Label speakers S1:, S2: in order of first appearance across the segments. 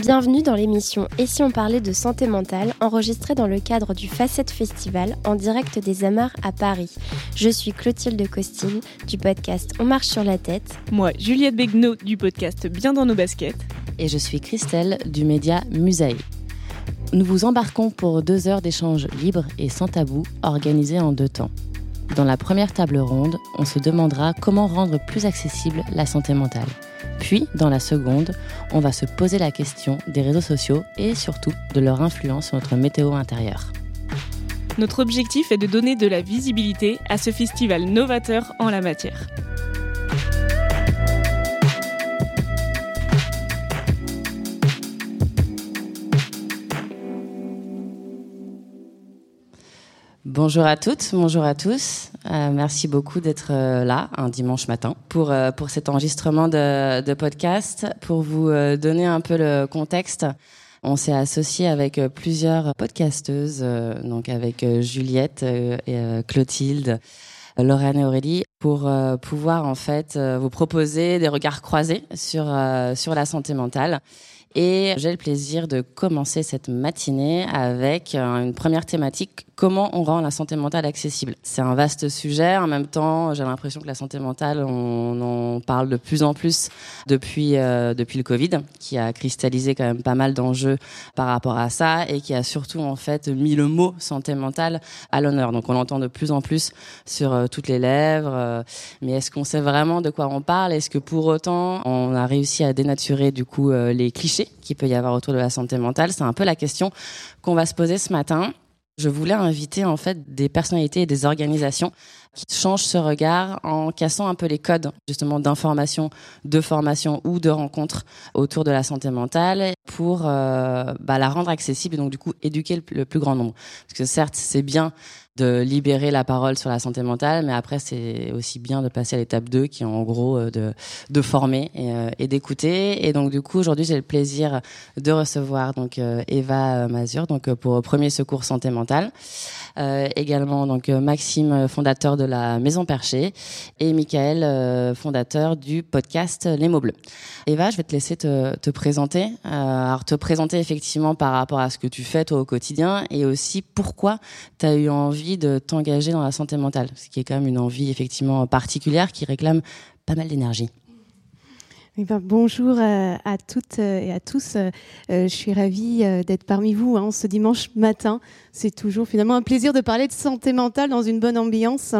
S1: Bienvenue dans l'émission Et si on parlait de santé mentale, enregistrée dans le cadre du Facette Festival en direct des Amars à Paris. Je suis Clotilde Costine du podcast On marche sur la tête.
S2: Moi, Juliette Begnaud du podcast Bien dans nos baskets.
S3: Et je suis Christelle du média Musaï. Nous vous embarquons pour deux heures d'échanges libres et sans tabou organisés en deux temps. Dans la première table ronde, on se demandera comment rendre plus accessible la santé mentale. Puis, dans la seconde, on va se poser la question des réseaux sociaux et surtout de leur influence sur notre météo intérieure.
S2: Notre objectif est de donner de la visibilité à ce festival novateur en la matière.
S3: Bonjour à toutes, bonjour à tous. Euh, merci beaucoup d'être euh, là un dimanche matin pour, euh, pour cet enregistrement de, de podcast. Pour vous donner un peu le contexte, on s'est associé avec plusieurs podcasteuses, donc avec Juliette et Clotilde. Lorraine et Aurélie pour pouvoir en fait vous proposer des regards croisés sur sur la santé mentale et j'ai le plaisir de commencer cette matinée avec une première thématique comment on rend la santé mentale accessible. C'est un vaste sujet. En même temps, j'ai l'impression que la santé mentale, on en parle de plus en plus depuis euh, depuis le Covid, qui a cristallisé quand même pas mal d'enjeux par rapport à ça et qui a surtout en fait mis le mot santé mentale à l'honneur. Donc on l'entend de plus en plus sur euh, toutes les lèvres. Euh, mais est-ce qu'on sait vraiment de quoi on parle? Est-ce que pour autant on a réussi à dénaturer du coup les clichés qu'il peut y avoir autour de la santé mentale? C'est un peu la question qu'on va se poser ce matin. Je voulais inviter en fait des personnalités et des organisations qui changent ce regard en cassant un peu les codes justement d'information, de formation ou de rencontre autour de la santé mentale pour euh, bah, la rendre accessible et donc du coup éduquer le plus grand nombre. Parce que certes c'est bien de libérer la parole sur la santé mentale, mais après c'est aussi bien de passer à l'étape 2 qui est en gros euh, de, former et, euh, et d'écouter. Et donc du coup aujourd'hui j'ai le plaisir de recevoir donc Eva Mazur donc pour premier secours santé mentale, également donc Maxime fondateur de la Maison Perchée et Michael fondateur du podcast Les mots bleus. Eva, je vais te laisser te, te présenter, alors te présenter effectivement par rapport à ce que tu fais toi au quotidien et aussi pourquoi tu as eu envie de t'engager dans la santé mentale, ce qui est quand même une envie effectivement particulière qui réclame pas mal d'énergie.
S4: Eh ben, bonjour à, toutes et à tous. Euh, je suis ravie euh, d'être parmi vous hein, ce dimanche matin. C'est toujours finalement un plaisir de parler de santé mentale dans une bonne ambiance.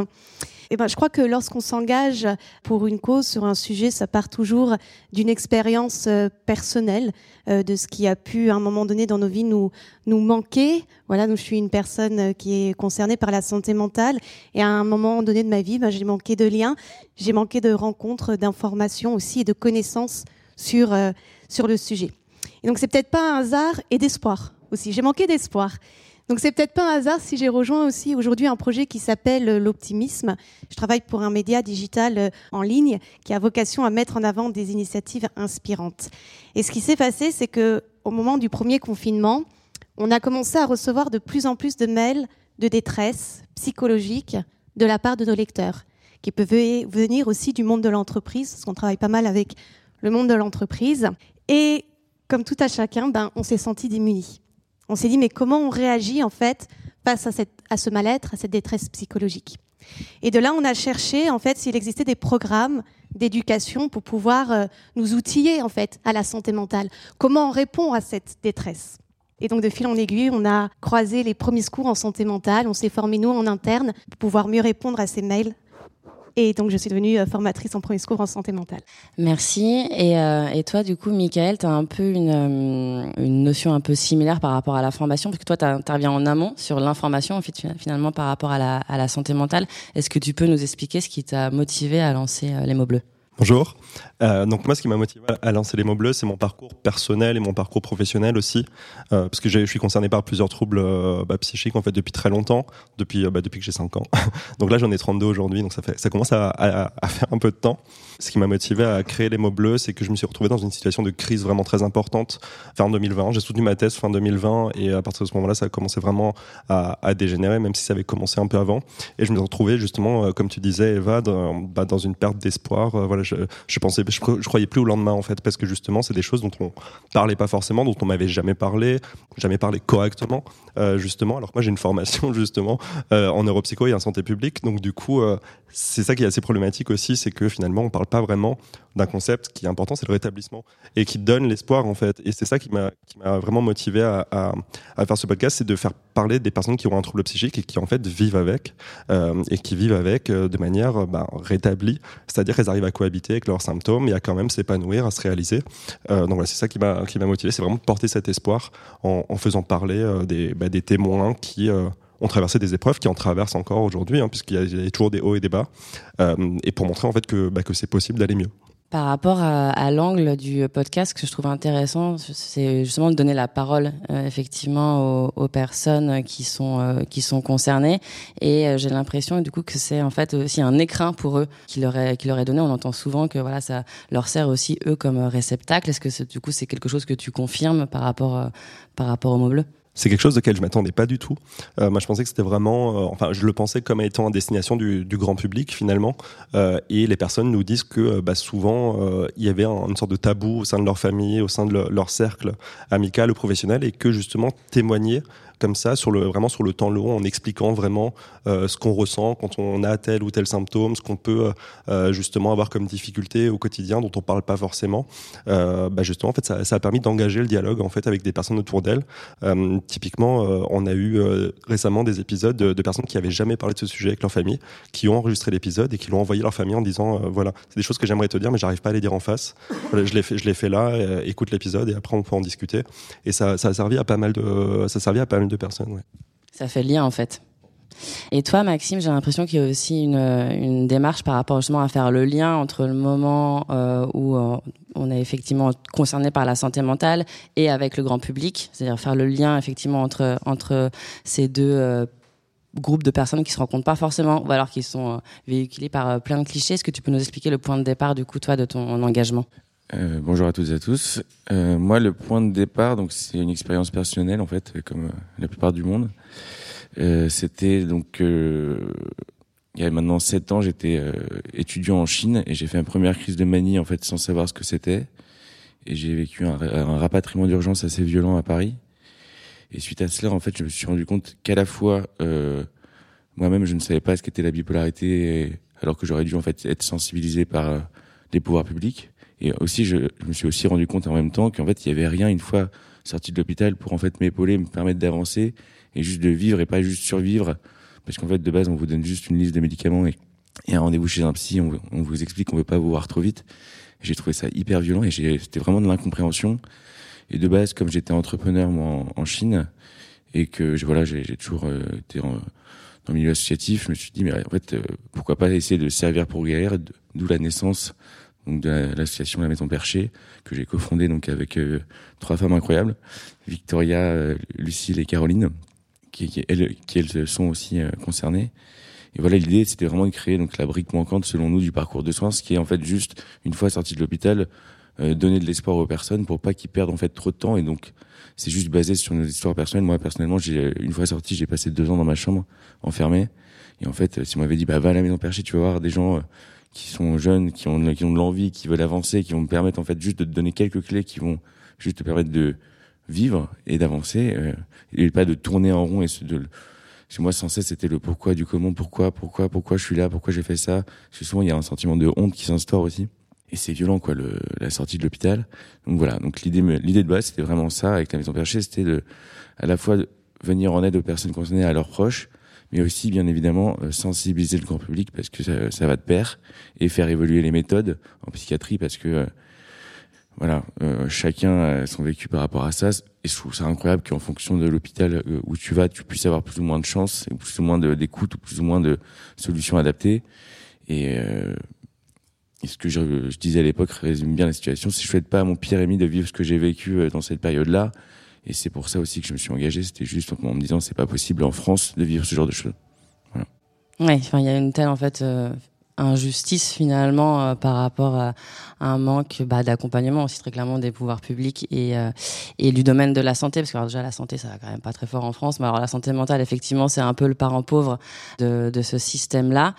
S4: Eh ben, je crois que lorsqu'on s'engage pour une cause sur un sujet, ça part toujours d'une expérience euh, personnelle, euh, de ce qui a pu à un moment donné dans nos vies nous nous manquer. Voilà, donc je suis une personne euh, qui est concernée par la santé mentale et à un moment donné de ma vie, ben, j'ai manqué de liens, j'ai manqué de rencontres, d'informations aussi et de connaissances sur sur le sujet. Et donc c'est peut-être pas un hasard et d'espoir aussi. J'ai manqué d'espoir. Donc c'est peut-être pas un hasard si j'ai rejoint aussi aujourd'hui un projet qui s'appelle euh, l'optimisme. Je travaille pour un média digital euh, en ligne qui a vocation à mettre en avant des initiatives inspirantes. Et ce qui s'est passé, c'est que au moment du premier confinement, on a commencé à recevoir de plus en plus de mails de détresse psychologique de la part de nos lecteurs, qui peuvent venir aussi du monde de l'entreprise, parce qu'on travaille pas mal avec le monde de l'entreprise. Et comme tout à chacun, ben, on s'est senti démunis. On s'est dit, mais comment on réagit en fait face à, cette, à ce mal-être, à cette détresse psychologique? Et de là, on a cherché en fait s'il existait des programmes d'éducation pour pouvoir euh, nous outiller en fait à la santé mentale. Comment on répond à cette détresse? Et donc, de fil en aiguille, on a croisé les premiers secours en santé mentale. On s'est formé, nous, en interne, pour pouvoir mieux répondre à ces mails et donc, je suis devenue euh, formatrice en premier secours en santé mentale.
S3: Merci. Et, euh, et toi, du coup, Michael, tu as un peu une, euh, une, notion un peu similaire par rapport à la formation, parce que toi, tu interviens en amont sur l'information, finalement, par rapport à la, à la santé mentale. Est-ce que tu peux nous expliquer ce qui t'a motivé à lancer les mots bleus?
S5: Bonjour. Euh, donc moi, ce qui m'a motivé à lancer les mots bleus, c'est mon parcours personnel et mon parcours professionnel aussi, euh, parce que je suis concerné par plusieurs troubles euh, bah, psychiques en fait depuis très longtemps, depuis bah, depuis que j'ai 5 ans. donc là, j'en ai 32 aujourd'hui, donc ça fait ça commence à, faire un peu de temps. Ce qui m'a motivé à créer les mots bleus, c'est que je me suis retrouvé dans une situation de crise vraiment très importante fin 2020. J'ai soutenu ma thèse fin 2020 et à partir de ce moment-là, ça a commencé vraiment à, dégénérer, même si ça avait commencé un peu avant. Et je me suis retrouvé justement, comme tu disais, Eva, dans, bah, une perte d'espoir. voilà, je, je pensais je, croyais plus au lendemain en fait parce que justement c'est des choses dont on parlait pas forcément dont on m'avait jamais parlé jamais parlé correctement euh, justement alors que moi j'ai une formation justement euh, en neuropsycho et en santé publique donc du coup euh, c'est ça qui est assez problématique aussi c'est que finalement on parle pas vraiment d'un concept qui est important c'est le rétablissement et qui donne l'espoir en fait. Et c'est ça qui m'a vraiment motivé à, à, faire ce podcast c'est de faire parler des personnes qui ont un trouble psychique et qui en fait vivent avec euh, et qui vivent avec euh, de manière bah, rétablie. C'est-à-dire qu'elles arrivent à cohabiter avec leurs symptômes et à quand même s'épanouir, à se réaliser. Euh, donc voilà, c'est ça qui m'a motivé, c'est vraiment porter cet espoir en, faisant parler euh, des, bah, des témoins qui euh, ont traversé des épreuves, qui en traversent encore aujourd'hui, hein, puisqu'il y, y, a toujours des hauts et des bas, euh, et pour montrer en fait que, bah, que c'est possible d'aller mieux.
S3: Par rapport à, l'angle du podcast, que je trouve intéressant, c'est justement de donner la parole euh, effectivement aux, personnes qui sont euh, qui sont concernées. Et j'ai l'impression du coup que c'est en fait aussi un écrin pour eux qui leur est qui leur est donné. On entend souvent que voilà ça leur sert aussi eux comme réceptacle. Est-ce que du coup c'est quelque chose que tu confirmes par rapport par rapport au mot bleu?
S5: C'est quelque chose auquel je m'attendais pas du tout. Euh, moi, je pensais que c'était vraiment, euh, enfin, je le pensais comme étant à destination du, grand public finalement. Euh, et les personnes nous disent que bah, souvent il y avait un, une sorte de tabou au sein de leur famille, au sein de le, leur cercle amical ou professionnel, et que justement témoigner comme ça, sur le, vraiment sur le temps long, en expliquant vraiment euh, ce qu'on ressent quand on a tel ou tel symptôme, ce qu'on peut euh, justement avoir comme difficulté au quotidien dont on parle pas forcément. Euh, bah justement, en fait, ça, ça a permis d'engager le dialogue en fait avec des personnes autour d'elle. Euh, typiquement, euh, on a eu euh, récemment des épisodes de, de, personnes qui avaient jamais parlé de ce sujet avec leur famille, qui ont enregistré l'épisode et qui l'ont envoyé à leur famille en disant voilà, c'est des choses que j'aimerais te dire, mais j'arrive pas à les dire en face. Voilà, je l'ai fait, je l'ai fait là. écoute l'épisode et après on peut en discuter. Et ça, ça a servi à pas mal de, ça a servi à pas mal personnes. Ouais.
S3: Ça fait lien en fait. Et toi, Maxime, j'ai l'impression qu'il y a aussi une, une, démarche par rapport justement à faire le lien entre le moment euh, où euh, on est effectivement concerné par la santé mentale et avec le grand public, c'est-à-dire faire le lien effectivement entre entre ces deux euh, groupes de personnes qui se rencontrent pas forcément ou alors qui sont euh, véhiculés par euh, plein de clichés. Est-ce que tu peux nous expliquer le point de départ du coup toi de ton engagement?
S6: Euh, bonjour à toutes et à tous. Euh, moi, le point de départ, donc c'est une expérience personnelle en fait, comme euh, la plupart du monde. Euh, C'était donc euh, il y a maintenant sept ans, j'étais étudiant en Chine et j'ai fait une première crise de manie en fait sans savoir ce que c'était. Et j'ai vécu un, un rapatriement d'urgence assez violent à Paris. Et suite à cela, en fait, je me suis rendu compte qu'à la fois moi-même, je ne savais pas ce qu'était la bipolarité, alors que j'aurais dû en fait être sensibilisé par les pouvoirs publics et aussi, je, je, me suis aussi rendu compte en même temps qu'en fait, il y avait rien une fois sorti de l'hôpital pour en fait m'épauler, me permettre d'avancer et juste de vivre et pas juste survivre. Parce qu'en fait, de base, on vous donne juste une liste de médicaments et, un rendez-vous chez un psy, on, vous explique qu'on veut pas vous voir trop vite. J'ai trouvé ça hyper violent et c'était vraiment de l'incompréhension. Et de base, comme j'étais entrepreneur moi en, en, Chine et que voilà, j'ai toujours euh, été en, dans le milieu associatif, je me suis dit mais en fait, euh, pourquoi pas essayer de servir pour guérir, d'où la naissance donc de l'association La Maison Perchée que j'ai cofondée donc avec euh, trois femmes incroyables, Victoria, euh, Lucille et Caroline, qui, elles, elles sont aussi euh, concernées. Et voilà, l'idée c'était vraiment de créer donc la brique manquante selon nous du parcours de soins, ce qui est en fait juste une fois sorti de l'hôpital donner de l'espoir aux personnes pour pas qu'ils perdent en fait trop de temps et donc c'est juste basé sur nos histoires personnelles. Moi personnellement, j'ai une fois sorti, j'ai passé deux ans dans ma chambre enfermé et en fait, si on m'avait dit bah va à la maison perchée, tu vas voir des gens qui sont jeunes, qui ont qui ont de l'envie, qui veulent avancer, qui vont me permettre en fait juste de te donner quelques clés qui vont juste te permettre de vivre et d'avancer euh, et pas de tourner en rond et de chez moi sans cesse c'était le pourquoi du comment pourquoi pourquoi pourquoi je suis là pourquoi j'ai fait ça. Parce que souvent il y a un sentiment de honte qui s'instaure aussi. Et c'est violent quoi le, la sortie de l'hôpital. Donc voilà. Donc l'idée l'idée de base c'était vraiment ça avec la maison perchée c'était de à la fois de venir en aide aux personnes concernées à leurs proches mais aussi bien évidemment euh, sensibiliser le grand public parce que ça, ça va de pair et faire évoluer les méthodes en psychiatrie parce que euh, voilà, euh, chacun a son vécu par rapport à ça. Et je trouve ça incroyable qu'en fonction de l'hôpital où tu vas, tu puisses avoir plus ou moins de chance, plus ou moins d'écoute, ou plus ou moins de solutions adaptées. Et, euh, ce que je, je disais à l'époque résume bien la situation. Si je souhaite pas à mon pire ami de vivre ce que j'ai vécu dans cette période-là, et c'est pour ça aussi que je me suis engagé. C'était juste en me disant c'est pas possible en France de vivre ce genre de choses. Voilà.
S3: Ouais, enfin il y a une telle en fait injustice finalement euh, par rapport à, un manque bah, d'accompagnement aussi très clairement des pouvoirs publics et, euh, et du domaine de la santé. Parce que alors, déjà la santé ça va quand même pas très fort en France mais alors la santé mentale effectivement c'est un peu le parent pauvre de, de ce système là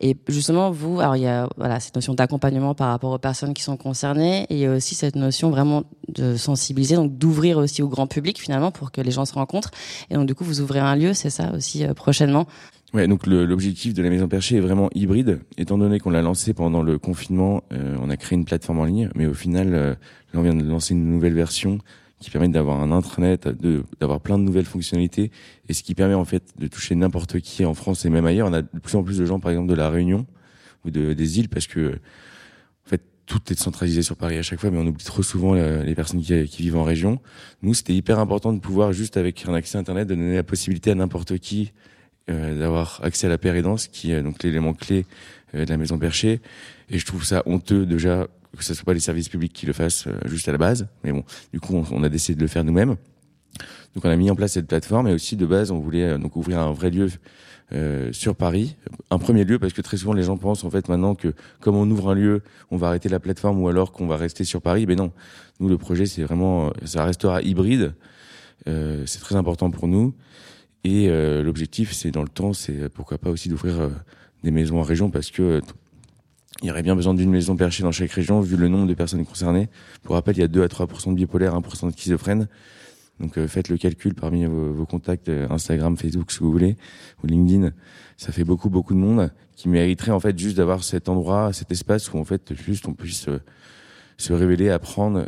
S3: et justement vous alors il y a voilà cette notion d'accompagnement par rapport aux personnes qui sont concernées et aussi cette notion vraiment de sensibiliser donc d'ouvrir aussi au grand public finalement pour que les gens se rencontrent. Et donc du coup vous ouvrez un lieu c'est ça aussi euh, prochainement?
S6: Ouais, donc l'objectif de la Maison Perchée est vraiment hybride. Étant donné qu'on l'a lancé pendant le confinement, euh, on a créé une plateforme en ligne, mais au final, euh, là, on vient de lancer une nouvelle version qui permet d'avoir un intranet, d'avoir plein de nouvelles fonctionnalités, et ce qui permet en fait de toucher n'importe qui en France et même ailleurs. On a de plus en plus de gens, par exemple, de la Réunion ou de, des îles, parce que en fait, tout est centralisé sur Paris à chaque fois, mais on oublie trop souvent euh, les personnes qui, qui vivent en région. Nous, c'était hyper important de pouvoir, juste avec un accès Internet, de donner la possibilité à n'importe qui d'avoir accès à la pérédance, qui est donc l'élément clé euh, de la maison perchée. Et je trouve ça honteux déjà que ce soit pas les services publics qui le fassent euh, juste à la base. Mais bon, du coup, on, a décidé de le faire nous-mêmes. Donc, on a mis en place cette plateforme et aussi de base, on voulait donc ouvrir un vrai lieu euh, sur Paris. Un premier lieu parce que très souvent les gens pensent en fait maintenant que comme on ouvre un lieu, on va arrêter la plateforme ou alors qu'on va rester sur Paris. Mais non, nous le projet c'est vraiment ça restera hybride. Euh, c'est très important pour nous. Et euh, l'objectif, c'est dans le temps, c'est euh, pourquoi pas aussi d'ouvrir euh, des maisons en région parce que il y aurait bien besoin d'une maison perchée dans chaque région vu le nombre de personnes concernées. Pour rappel, il y a 2 à 3% de bipolaires, 1% de schizophrènes. Donc faites le calcul parmi vos, vos, contacts Instagram, Facebook, ce que vous voulez, ou LinkedIn. Ça fait beaucoup beaucoup de monde qui mériterait en fait juste d'avoir cet endroit, cet espace où en fait juste on puisse se révéler, apprendre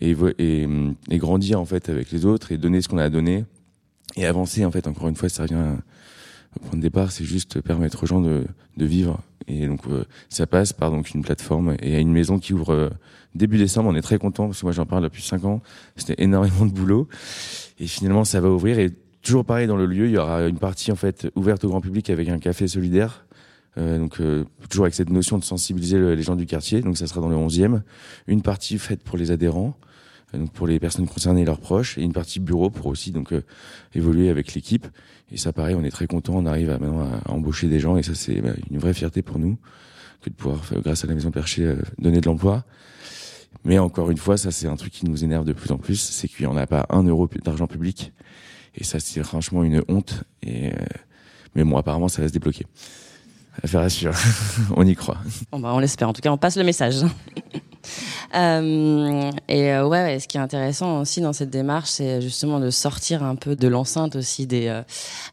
S6: et, et, et, grandir en fait avec les autres et donner ce qu'on a à donner et avancer en fait encore une fois ça revient au point de départ c'est juste permettre aux gens de, de vivre. Et donc euh, ça passe par donc une plateforme et une maison qui ouvre euh, début décembre. On est très content parce que moi j'en parle depuis cinq ans. C'était énormément de boulot. Et finalement ça va ouvrir. Et toujours pareil dans le lieu il y aura une partie en fait ouverte au grand public avec un café solidaire. Euh, donc toujours avec cette notion de sensibiliser les gens du quartier. Donc ça sera dans le 11e une partie faite pour les adhérents donc pour les personnes concernées et leurs proches, et une partie bureau pour aussi donc euh, évoluer avec l'équipe. Et ça, pareil, on est très content. On arrive à, maintenant à, embaucher des gens, et ça, c'est bah, une vraie fierté pour nous que de pouvoir, euh, grâce à la Maison Perchée, euh, donner de l'emploi. Mais encore une fois, ça, c'est un truc qui nous énerve de plus en plus, c'est qu'il n'y en a pas un euro d'argent public. Et ça, c'est franchement une honte. Et mais bon, apparemment, ça va se débloquer. Affaire à suivre. on y croit.
S3: Bon bah, on l'espère. En tout cas, on passe le message. Euh, et euh, ouais, ce qui est intéressant aussi dans cette démarche, c'est justement de sortir un peu de l'enceinte aussi des, euh,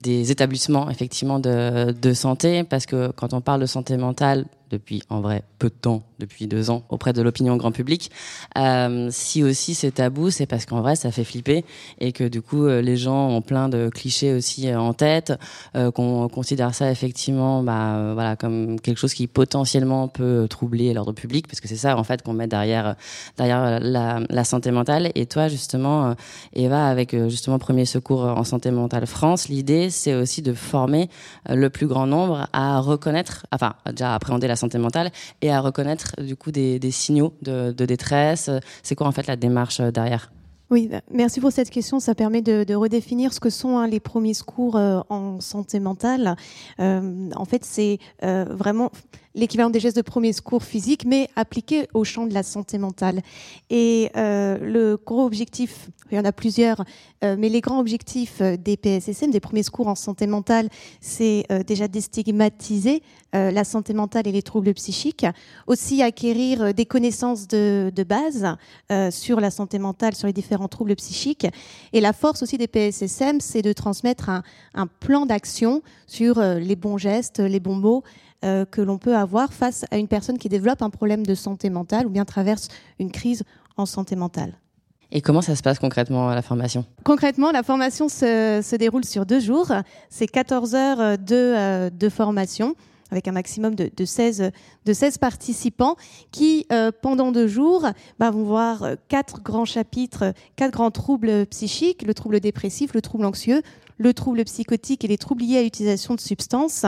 S3: des établissements effectivement de, de santé, parce que quand on parle de santé mentale, depuis en vrai peu de temps, depuis deux ans, auprès de l'opinion grand public. Euh, si aussi c'est tabou, c'est parce qu'en vrai ça fait flipper et que du coup euh, les gens ont plein de clichés aussi en tête, euh, qu'on considère ça effectivement, bah voilà, comme quelque chose qui potentiellement peut troubler l'ordre public, parce que c'est ça en fait qu'on met derrière derrière la, la, santé mentale. Et toi justement, Eva, avec justement Premier Secours en santé mentale France, l'idée c'est aussi de former le plus grand nombre à reconnaître, enfin déjà appréhender la santé mentale et à reconnaître du coup des, signaux de, détresse. C'est quoi en fait la démarche euh, derrière?
S4: Oui, bah, merci pour cette question. Ça permet de, redéfinir ce que sont hein, les premiers secours euh, en santé mentale. Euh, en fait, c'est euh, vraiment l'équivalent des gestes de premier secours physique, mais appliqué au champ de la santé mentale. Et le gros objectif, il y en a plusieurs, mais les grands objectifs des PSSM, des premiers secours en santé mentale, c'est déjà déstigmatiser la santé mentale et les troubles psychiques, aussi acquérir des connaissances de, de base sur la santé mentale, sur les différents en troubles psychiques. Et la force aussi des PSSM, c'est de transmettre un, plan d'action sur euh, les bons gestes, les bons mots euh, que l'on peut avoir face à une personne qui développe un problème de santé mentale ou bien traverse une crise en santé mentale.
S3: Et comment ça se passe concrètement la formation?
S4: Concrètement, la formation se, déroule sur deux jours. C'est 14 heures de, euh, de formation avec un maximum de, de, 16, de 16 participants qui, euh, pendant deux jours, bah, vont voir quatre grands chapitres, quatre grands troubles psychiques, le trouble dépressif, le trouble anxieux, le trouble psychotique et les troubles liés à l'utilisation de substances.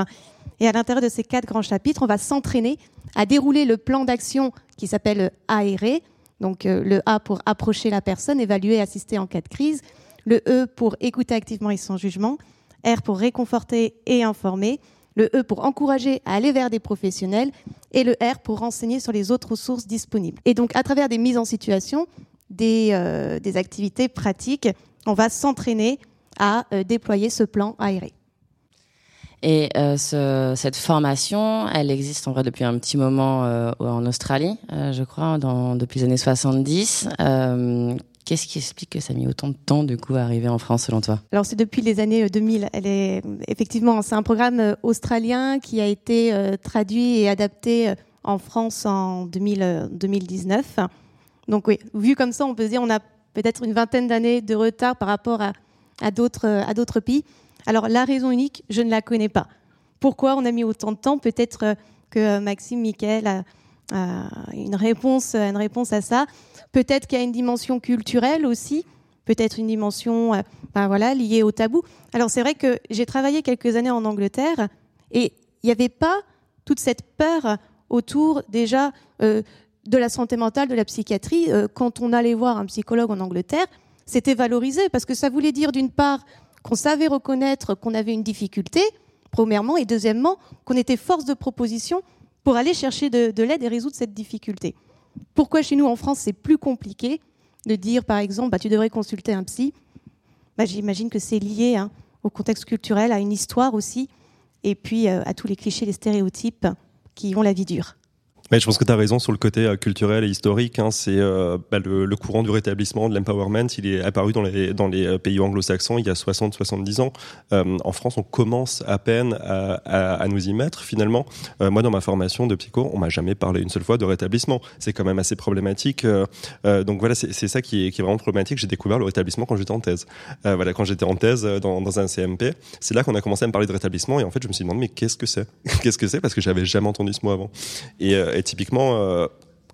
S4: Et à l'intérieur de ces quatre grands chapitres, on va s'entraîner à dérouler le plan d'action qui s'appelle ARE. Donc euh, le A pour approcher la personne, évaluer, assister en cas de crise. Le E pour écouter activement et sans jugement. R pour réconforter et informer le E pour encourager à aller vers des professionnels et le R pour renseigner sur les autres ressources disponibles. Et donc, à travers des mises en situation, des, euh, activités pratiques, on va s'entraîner à euh, déployer ce plan aéré.
S3: Et euh, cette formation, elle existe en vrai depuis un petit moment en Australie, je crois, depuis les années 70. Qu'est-ce qui explique que ça a mis autant de temps du coup à arriver en France selon toi?
S4: Alors c'est depuis les années 2000. Euh, Elle effectivement c'est un programme euh, australien qui a été euh, traduit et adapté en France en 2019. Donc oui, vu comme ça, on peut dire on a peut-être une vingtaine d'années de retard par rapport à, à d'autres pays. Alors la raison unique, je ne la connais pas. Pourquoi on a mis autant de temps? Peut-être que Maxime, Michael a, une réponse, une réponse à ça. Peut-être qu'il y a une dimension culturelle aussi, peut-être une dimension euh, ben voilà, liée au tabou. Alors c'est vrai que j'ai travaillé quelques années en Angleterre et il n'y avait pas toute cette peur autour déjà euh, de la santé mentale, de la psychiatrie. Euh, quand on allait voir un psychologue en Angleterre, c'était valorisé parce que ça voulait dire d'une part qu'on savait reconnaître qu'on avait une difficulté, premièrement, et deuxièmement, qu'on était force de proposition pour aller chercher de l'aide et résoudre cette difficulté. Pourquoi chez nous en France c'est plus compliqué de dire par exemple bah, tu devrais consulter un psy? Bah, J'imagine que c'est lié hein, au contexte culturel, à une histoire aussi, et puis euh, à tous les clichés, les stéréotypes qui ont la vie dure.
S5: Mais je pense que tu as raison sur le côté euh, culturel et historique. Hein, c'est euh, bah, le, courant du rétablissement, de l'empowerment. Il est apparu dans les, euh, pays anglo-saxons il y a 60-70 ans. En France, on commence à peine à, nous y mettre. Finalement, moi, dans ma formation de psycho, on m'a jamais parlé une seule fois de rétablissement. C'est quand même assez problématique. donc voilà, c'est ça qui est, vraiment problématique. J'ai découvert le rétablissement quand j'étais en thèse. voilà, quand j'étais en thèse dans, un CMP, c'est là qu'on a commencé à me parler de rétablissement. Et en fait, je me suis demandé mais qu'est-ce que c'est? Qu'est-ce que c'est? Parce que j'avais jamais entendu ce mot avant. Typiquement, euh,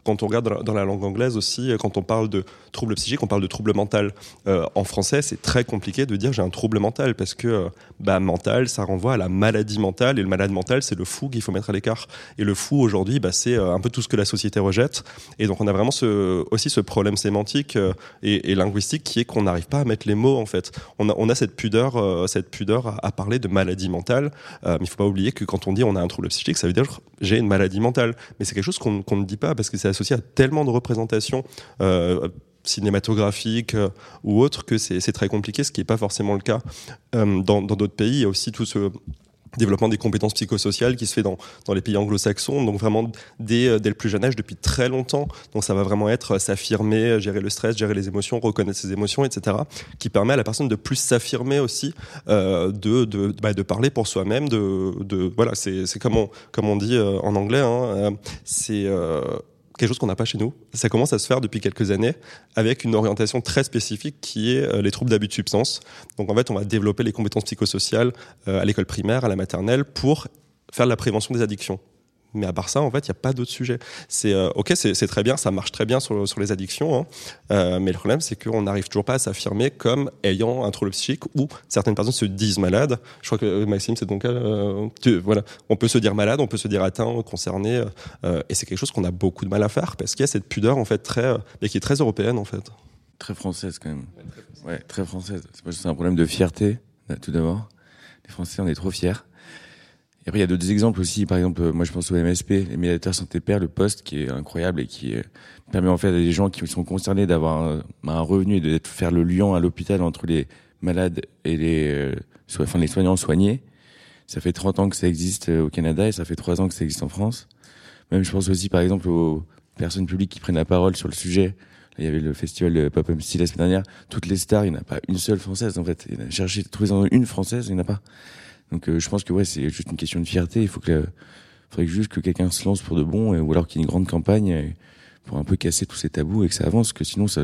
S5: quand on regarde dans la langue anglaise aussi, quand on parle de trouble psychique, on parle de trouble mental. Euh, en français, c'est très compliqué de dire j'ai un trouble mental parce que euh, bah, mental, ça renvoie à la maladie mentale et le malade mental, c'est le fou qu'il faut mettre à l'écart. Et le fou aujourd'hui, bah, c'est un peu tout ce que la société rejette. Et donc on a vraiment ce, aussi ce problème sémantique et, linguistique qui est qu'on n'arrive pas à mettre les mots en fait. On a, cette pudeur, cette pudeur à, parler de maladie mentale. mais il faut pas oublier que quand on dit on a un trouble psychique, ça veut dire j'ai une maladie mentale. Mais c'est quelque chose qu'on ne dit pas parce que c'est associé à tellement de représentations euh, cinématographiques euh, ou autres que c'est très compliqué, ce qui n'est pas forcément le cas euh, dans d'autres pays. Il y a aussi tout ce développement des compétences psychosociales qui se fait dans, les pays anglo-saxons, donc vraiment dès, dès le plus jeune âge, depuis très longtemps. Donc ça va vraiment être s'affirmer, gérer le stress, gérer les émotions, reconnaître ses émotions, etc., qui permet à la personne de plus s'affirmer aussi, bah, de parler pour soi-même, voilà, c'est comme on, dit en anglais, hein, c'est quelque chose qu'on n'a pas chez nous. Ça commence à se faire depuis quelques années avec une orientation très spécifique qui est euh, les troubles d'abus de substance. Donc en fait, on va développer les compétences psychosociales euh, à l'école primaire, à la maternelle pour faire de la prévention des addictions. Mais à part ça, en fait, il n'y a pas d'autres sujets. C'est euh, ok, c'est très bien, ça marche très bien sur, sur les addictions, hein. euh, mais le problème, c'est qu'on n'arrive toujours pas à s'affirmer comme ayant un trouble psychique ou certaines personnes se disent malades. Je crois que euh, Maxime, c'est donc euh, voilà, on peut se dire malade, on peut se dire atteint, concerné, et c'est quelque chose qu'on a beaucoup de mal à faire parce qu'il y a cette pudeur en fait très, mais qui est très européenne en fait.
S6: très française quand même. Ouais, très française. C'est un problème de fierté, tout d'abord. Les Français, on est trop fiers. Et après, il y a d'autres exemples aussi. Par exemple, moi, je pense au MSP, les médiateurs santé père, le poste, qui est incroyable et qui euh, permet en fait à des gens qui sont concernés d'avoir un, revenu et de faire le lien à l'hôpital entre les malades et les, euh, enfin, les soignants soignés. Ça fait 30 ans que ça existe euh, au Canada et ça fait 3 ans que ça existe en France. Même, je pense aussi, par exemple, aux personnes publiques qui prennent la parole sur le sujet. il y avait le festival Pop MC la semaine dernière. Toutes les stars, il n'y en a pas une seule française, en fait. Il a cherché, trouver une française, il n'y en a pas. Donc euh, je pense que ouais, c'est juste une question de fierté. Il faut que, faudrait juste que quelqu'un se lance pour de bon, ou alors qu'il y ait une grande campagne pour un peu casser tous ces tabous et que ça avance. Que sinon, ça,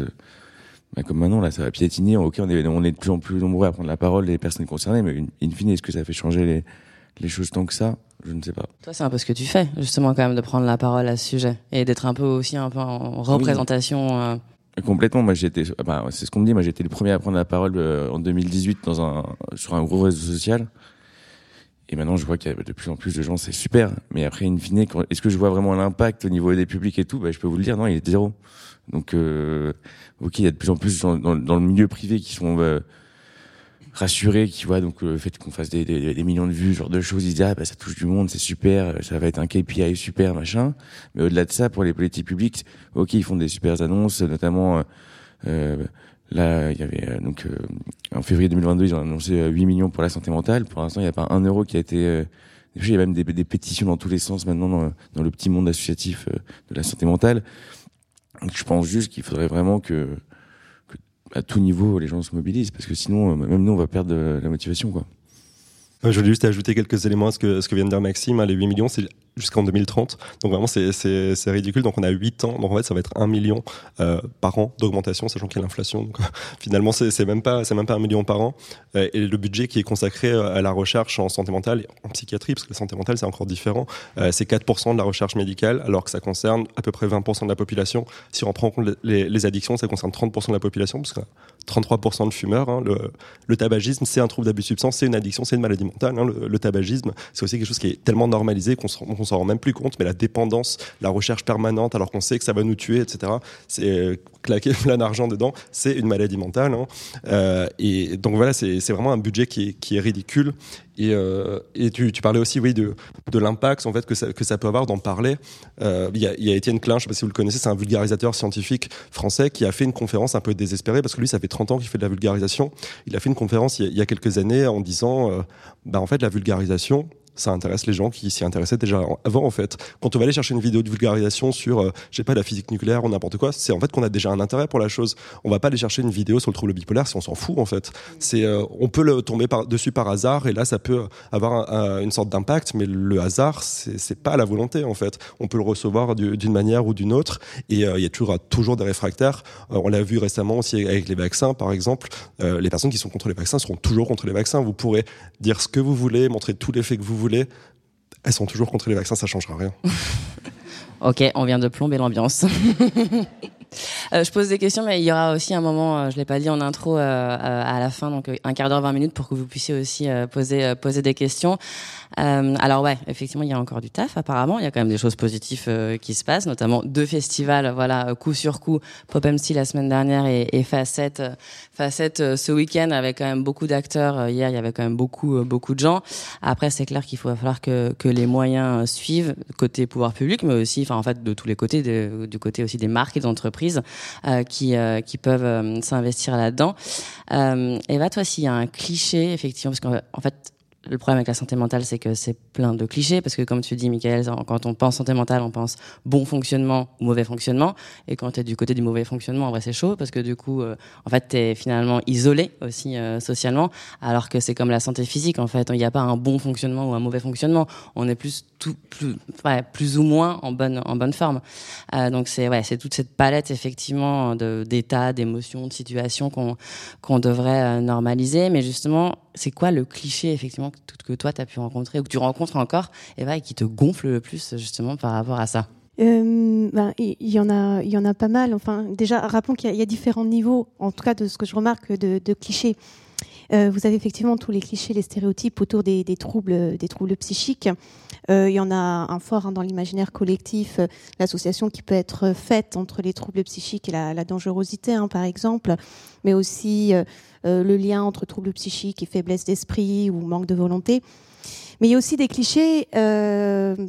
S6: bah, comme maintenant là, ça va piétiner. Ok, on est, on est de plus en plus nombreux à prendre la parole les personnes concernées, mais in fine, est-ce que ça fait changer les, les choses tant que ça? Je ne sais pas.
S3: Toi, c'est un peu ce que tu fais, justement, quand même, de prendre la parole à ce sujet et d'être un peu aussi un peu en représentation. Euh.
S6: Complètement. Moi, j'étais, bah, c'est ce qu'on me dit. Moi, j'étais le premier à prendre la parole euh, en 2018 dans un sur un gros réseau social. Et maintenant, je vois qu'il y a de plus en plus de gens, c'est super. Mais après, in fine, est-ce que je vois vraiment l'impact au niveau des publics et tout? Bah, Je peux vous le dire, non, il est zéro. Donc, euh, ok, il y a de plus en plus dans, le milieu privé qui sont euh, rassurés, qui voient donc le fait qu'on fasse des, millions de vues, genre de choses, ils disent ah bah ça touche du monde, c'est super, ça va être un KPI super machin. Mais au-delà de ça, pour les politiques publiques, ok, ils font des super annonces, notamment euh, euh Là, il y avait euh, donc euh, en février 2022, ils ont annoncé 8 millions pour la santé mentale. Pour l'instant, il n'y a pas un euro qui a été. il y a même des, pétitions dans tous les sens maintenant dans, dans le petit monde associatif de la santé mentale. Donc, je pense juste qu'il faudrait vraiment que, que, à tout niveau, les gens se mobilisent, parce que sinon, même nous, on va perdre la motivation, quoi.
S5: Je voulais juste ajouter quelques éléments à ce que, ce que vient de dire Maxime. Hein, les 8 millions, c'est jusqu'en 2030. Donc vraiment, c'est, ridicule. Donc on a 8 ans. Donc en fait, ça va être 1 million euh, par an d'augmentation, sachant qu'il y a l'inflation. Donc finalement, c'est, même pas, c'est même pas un million par an. Euh, et le budget qui est consacré euh, à la recherche en santé mentale et en psychiatrie, parce que la santé mentale, c'est encore différent, euh, c'est 4% de la recherche médicale, alors que ça concerne à peu près 20% de la population. Si on prend en compte les, les, addictions, ça concerne 30% de la population, parce que 33% de fumeurs. Hein, le, tabagisme, c'est un trouble d'abus de substance, c'est une addiction, c'est une maladie mentale. Hein, le, tabagisme, c'est aussi quelque chose qui est tellement normalisé qu'on on s'en rend même plus compte. Mais la dépendance, la recherche permanente, alors qu'on sait que ça va nous tuer, etc. C'est euh, claquer plein d'argent dedans, c'est une maladie mentale. Hein. Euh, et donc voilà, c'est vraiment un budget qui est ridicule. Et, euh, et tu, tu, parlais aussi, oui, de, de l'impact en fait que ça, que ça peut avoir d'en parler. Euh, il y, a, y a Étienne Klein, je sais pas si vous le connaissez, c'est un vulgarisateur scientifique français qui a fait une conférence un peu désespérée parce que lui, ça fait 30 ans qu'il fait de la vulgarisation. Il a fait une conférence il y a, y a quelques années en disant, euh, bah en fait, la vulgarisation, ça intéresse les gens qui s'y intéressaient déjà avant en fait. Quand on va aller chercher une vidéo de vulgarisation sur, euh, je sais pas, la physique nucléaire ou n'importe quoi, c'est en fait qu'on a déjà un intérêt pour la chose. On va pas aller chercher une vidéo sur le trouble bipolaire si on s'en fout en fait. C'est, euh, on peut le tomber dessus par hasard et là ça peut avoir un, une sorte d'impact, mais le hasard c'est pas la volonté en fait. On peut le recevoir d'une manière ou d'une autre et euh, il y a toujours toujours des réfractaires. Euh, on l'a vu récemment aussi avec les vaccins par exemple. Les personnes qui sont contre les vaccins seront toujours contre les vaccins. Vous pourrez dire ce que vous voulez, montrer tous les faits que vous voulez, elles sont toujours contre les vaccins, ça changera rien.
S3: ok, on vient de plomber l'ambiance. Euh, je pose des questions, mais il y aura aussi un moment, euh, je l'ai pas dit en intro, euh, à la fin, donc un quart d'heure, 20 minutes, pour que vous puissiez aussi poser poser des questions. alors ouais, effectivement, il y a encore du taf. Apparemment, il y a quand même des choses positives qui se passent, notamment deux festivals, voilà, coup sur coup, Pop MC la semaine dernière et, et Facette, Facette ce week-end avec quand même beaucoup d'acteurs. Hier, il y avait quand même beaucoup beaucoup de gens. Après, c'est clair qu'il faut falloir que que les moyens suivent côté pouvoir public, mais aussi, enfin en fait, de tous les côtés, du côté aussi des marques et des entreprises euh, qui, euh, qui peuvent euh, s'investir là-dedans. Eva, toi, s'il y a un cliché, effectivement, parce qu'en fait, le problème avec la santé mentale, c'est que c'est plein de clichés, parce que comme tu dis, Michael, quand on pense santé mentale, on pense bon fonctionnement ou mauvais fonctionnement. Et quand tu es du côté du mauvais fonctionnement, en vrai, c'est chaud, parce que du coup, euh, en fait, tu es finalement isolé aussi euh, socialement, alors que c'est comme la santé physique, en fait. Il n'y a pas un bon fonctionnement ou un mauvais fonctionnement. On est plus, tout, plus, ouais, plus ou moins en bonne, en bonne forme. Euh, donc c'est ouais, c'est toute cette palette, effectivement, d'états, d'émotions, de situations qu'on qu'on devrait normaliser. Mais justement, c'est quoi le cliché effectivement que, toi tu as pu rencontrer ou que tu rencontres encore et qui te gonfle le plus justement par rapport à ça
S4: euh, ben, il y en a, il y en a pas mal. Enfin, déjà, rappelons qu'il y, y, a différents niveaux, en tout cas de ce que je remarque de, de clichés. Euh, vous avez effectivement tous les clichés, les stéréotypes autour des, troubles, des troubles psychiques. Euh, il y en a un fort hein, dans l'imaginaire collectif, euh, l'association qui peut être faite entre les troubles psychiques et la, dangerosité, hein, par exemple, mais aussi le lien entre troubles psychiques et faiblesse d'esprit ou manque de volonté. Mais il y a aussi des clichés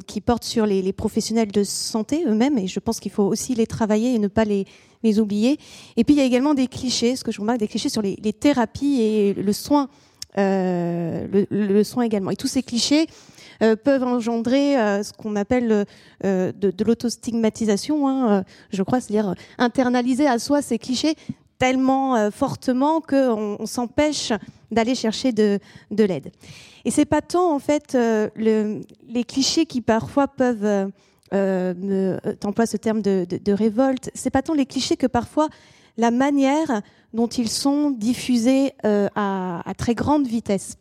S4: qui portent sur les, professionnels de santé eux-mêmes, et je pense qu'il faut aussi les travailler et ne pas les, les oublier. Et puis il y a également des clichés, ce que je remarque, des clichés sur les, thérapies et le soin, euh, le, soin également. Et tous ces clichés euh, peuvent engendrer euh, ce qu'on appelle de, l'autostigmatisation, hein, je crois, c'est-à-dire internaliser à soi ces clichés tellement fortement qu'on on, s'empêche d'aller chercher de, de l'aide. Et c'est pas tant en fait le, les clichés qui parfois peuvent euh, euh ce terme de, de, de révolte, c'est pas tant les clichés que parfois la manière dont ils sont diffusés euh, à, très grande vitesse.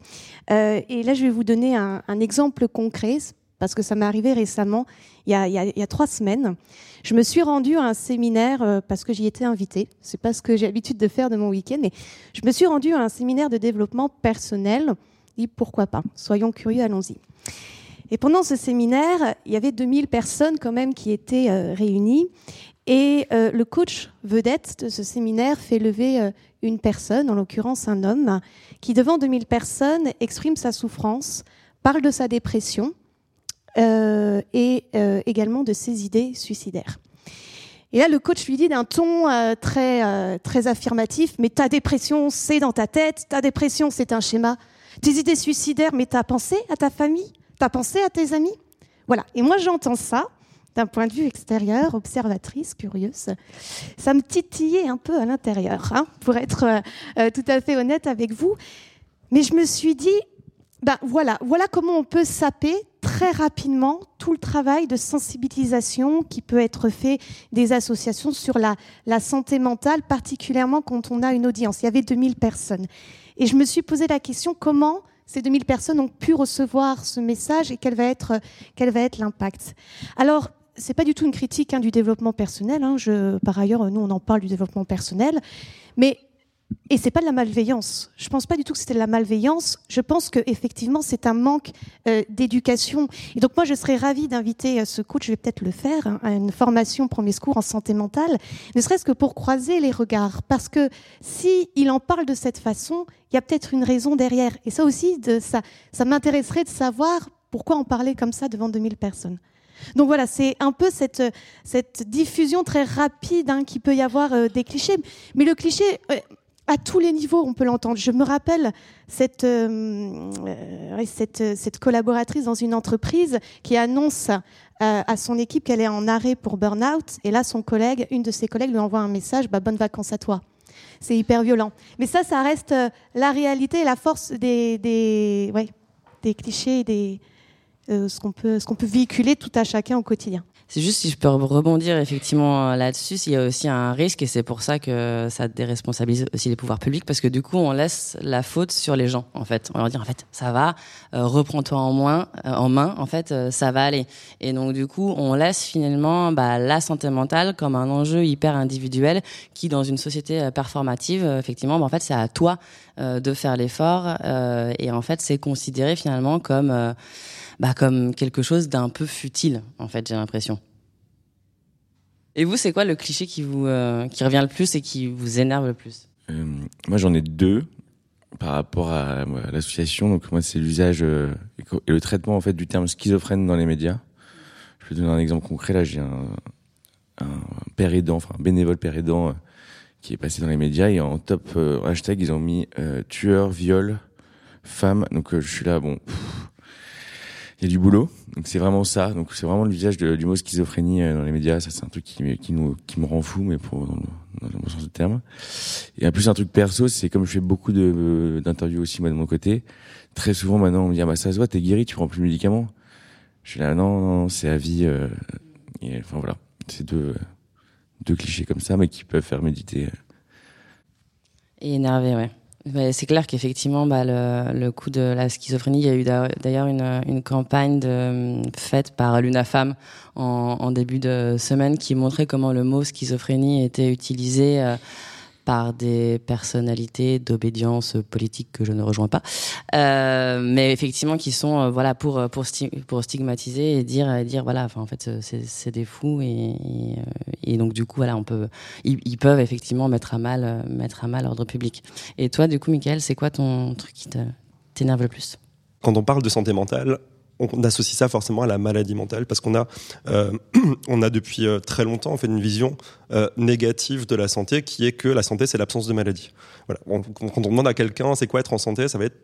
S4: Euh, et là, je vais vous donner un, exemple concret, parce que ça m'est arrivé récemment, il y, a, trois semaines. Je me suis rendue à un séminaire parce que j'y étais invitée. C'est pas ce que j'ai l'habitude de faire de mon week-end, mais je me suis rendue à un séminaire de développement personnel. Et pourquoi pas? Soyons curieux, allons-y. Et pendant ce séminaire, il y avait 2000 personnes quand même qui étaient euh, réunies. Et euh, le coach vedette de ce séminaire fait lever euh, une personne, en l'occurrence un homme, qui devant 2000 personnes exprime sa souffrance, parle de sa dépression et également de ses idées suicidaires. Et là, le coach lui dit d'un ton très, très affirmatif, mais ta dépression, c'est dans ta tête, ta dépression, c'est un schéma. Tes idées suicidaires, mais t'as pensé à ta famille T'as pensé à tes amis? Voilà. Et moi, j'entends ça d'un point de vue extérieur, observatrice, curieuse. Ça me titillait un peu à l'intérieur, hein, pour être euh, euh, tout à fait honnête avec vous. Mais je me suis dit, ben voilà, voilà comment on peut saper très rapidement tout le travail de sensibilisation qui peut être fait des associations sur la, la santé mentale, particulièrement quand on a une audience. Il y avait 2000 personnes. Et je me suis posé la question, comment ces 2000 personnes ont pu recevoir ce message et quel va être, l'impact. Alors, c'est pas du tout une critique hein, du développement personnel. Hein. Par ailleurs, nous, on en parle du développement personnel. Mais et c'est pas de la malveillance. Je pense pas du tout que c'était de la malveillance. Je pense que effectivement c'est un manque euh, d'éducation. Et donc moi je serais ravie d'inviter euh, ce coach, je vais peut-être le faire, hein, à une formation premier secours en santé mentale, ne serait-ce que pour croiser les regards, parce que si il en parle de cette façon, il y a peut-être une raison derrière. Et ça aussi, de, ça, ça m'intéresserait de savoir pourquoi en parler comme ça devant 2000 personnes. Donc voilà, c'est un peu cette, diffusion très rapide hein, qui peut y avoir euh, des clichés. Mais le cliché, à tous les niveaux, on peut l'entendre. Je me rappelle cette, euh, euh, cette, cette, collaboratrice dans une entreprise qui annonce euh, à son équipe qu'elle est en arrêt pour burn-out. Et là, son collègue, une de ses collègues lui envoie un message bah, Bonnes vacances à toi. C'est hyper violent. Mais ça, ça reste la réalité et la force des, des, ouais, des clichés et des, ce qu'on peut, ce qu'on peut véhiculer tout à chacun au quotidien.
S3: C'est juste si je peux rebondir effectivement euh, là-dessus, il y a aussi un risque et c'est pour ça que ça déresponsabilise aussi les pouvoirs publics parce que du coup on laisse la faute sur les gens en fait. On leur dit en fait ça va, euh, reprends-toi en, moins, euh, en main, en fait ça va aller. Et donc du coup on laisse finalement bah, la santé mentale comme un enjeu hyper individuel qui dans une société performative effectivement bah, en fait c'est à toi de faire l'effort et en fait c'est considéré finalement comme bah, comme quelque chose d'un peu futile, en fait, j'ai l'impression. Et vous, c'est quoi le cliché qui vous euh, qui revient le plus et qui vous énerve le plus?
S6: Euh, Moi, j'en ai deux par rapport à, l'association. Donc moi, c'est l'usage euh, et le traitement en fait du terme schizophrène dans les médias. Je vais donner un exemple concret. Là, j'ai un, un père aidant, enfin un bénévole père aidant qui est passé dans les médias et en top hashtag ils ont mis tueur, viol, femme. Donc je suis là, bon il du boulot. Donc c'est vraiment ça. Donc c'est vraiment le visage du mot schizophrénie euh, dans les médias. Ça c'est un truc qui, me rend fou, mais pour dans le, bon sens du terme. Et en plus un truc perso, c'est comme je fais beaucoup d'interviews aussi moi de mon côté. Très souvent maintenant on me dit ah bah ça se voit, t'es guéri, tu prends plus de médicaments. Je suis là non non, c'est à vie. Euh, et, enfin voilà, c'est deux deux clichés comme ça, mais qui peuvent faire méditer.
S3: Et énervé, ouais c'est clair qu'effectivement, bah, le, le coup de la schizophrénie, il y a eu d'ailleurs une, campagne de, faite par l'UNAFAM en, en, début de semaine qui montrait comment le mot schizophrénie était utilisé euh, par des personnalités d'obédience politique que je ne rejoins pas, euh, mais effectivement qui sont euh, voilà pour pour pour stigmatiser et dire dire voilà en fait c'est des fous et, et, donc du coup voilà on peut ils, peuvent effectivement mettre à mal mettre à mal l'ordre public. Et toi du coup Michael c'est quoi ton truc qui t'énerve le plus?
S5: Quand on parle de santé mentale, on associe ça forcément à la maladie mentale parce qu'on a, euh, on a depuis euh, très longtemps fait une vision euh, négative de la santé qui est que la santé c'est l'absence de maladie. Voilà. quand on demande à quelqu'un c'est quoi être en santé, ça va être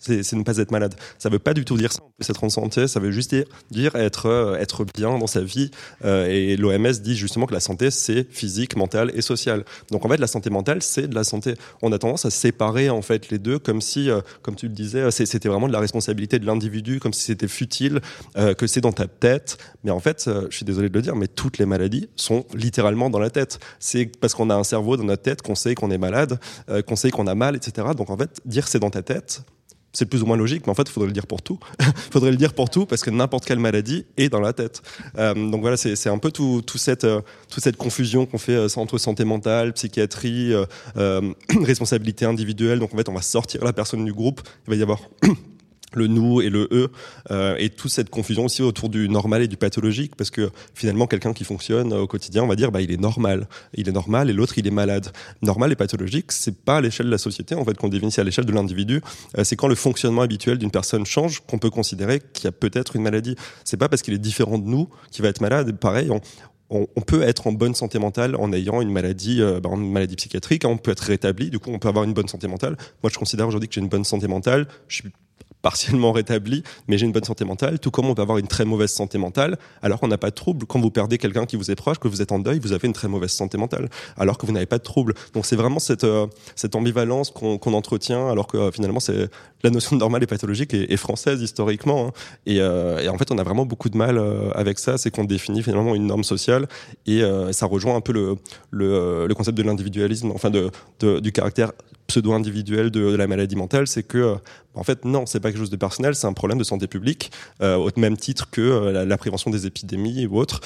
S5: c'est ne pas être malade. Ça veut pas du tout dire ça. C'est être en santé, ça veut juste dire, dire être, euh, être bien dans sa vie. Euh, et l'OMS dit justement que la santé, c'est physique, mentale et sociale. Donc en fait, la santé mentale, c'est de la santé. On a tendance à séparer en fait les deux, comme si, euh, comme tu le disais, c'était vraiment de la responsabilité de l'individu, comme si c'était futile, que c'est dans ta tête. Mais en fait, je suis désolé de le dire, mais toutes les maladies sont littéralement dans la tête. C'est parce qu'on a un cerveau dans notre tête qu'on sait qu'on est malade, qu'on sait qu'on a mal, etc. Donc en fait, dire c'est dans ta tête, c'est plus ou moins logique, mais en fait, il faudrait le dire pour tout. Il faudrait le dire pour tout parce que n'importe quelle maladie est dans la tête. Euh, donc voilà, c'est un peu tout, cette, euh, toute cette confusion qu'on fait euh, entre santé mentale, psychiatrie, responsabilité individuelle. Donc en fait, on va sortir la personne du groupe. Il va y avoir le nous et le eux euh, et toute cette confusion aussi autour du normal et du pathologique parce que finalement quelqu'un qui fonctionne au quotidien on va dire bah il est normal il est normal et l'autre il est malade normal et pathologique c'est pas à l'échelle de la société en fait qu'on définit à l'échelle de l'individu euh, c'est quand le fonctionnement habituel d'une personne change qu'on peut considérer qu'il y a peut-être une maladie c'est pas parce qu'il est différent de nous qu'il va être malade pareil on, on, peut être en bonne santé mentale en ayant une maladie, euh, bah, une maladie psychiatrique. Hein, on peut être rétabli, du coup, on peut avoir une bonne santé mentale. Moi, je considère aujourd'hui que j'ai une bonne santé mentale. Partiellement rétabli, mais j'ai une bonne santé mentale, tout comme on peut avoir une très mauvaise santé mentale, alors qu'on n'a pas de trouble. Quand vous perdez quelqu'un qui vous est proche, que vous êtes en deuil, vous avez une très mauvaise santé mentale, alors que vous n'avez pas de trouble. Donc c'est vraiment cette, euh, cette ambivalence qu'on entretient, alors que euh, finalement c'est la notion de normal et pathologique est, française historiquement. Hein. Euh, et, en fait, on a vraiment beaucoup de mal avec ça, c'est qu'on définit finalement une norme sociale, et ça rejoint un peu le, le, le concept de l'individualisme, enfin de, de, du caractère pseudo-individuel de, la maladie mentale, c'est que, en fait, non, c'est pas quelque chose de personnel, c'est un problème de santé publique, euh, au même titre que euh, la, prévention des épidémies ou autres.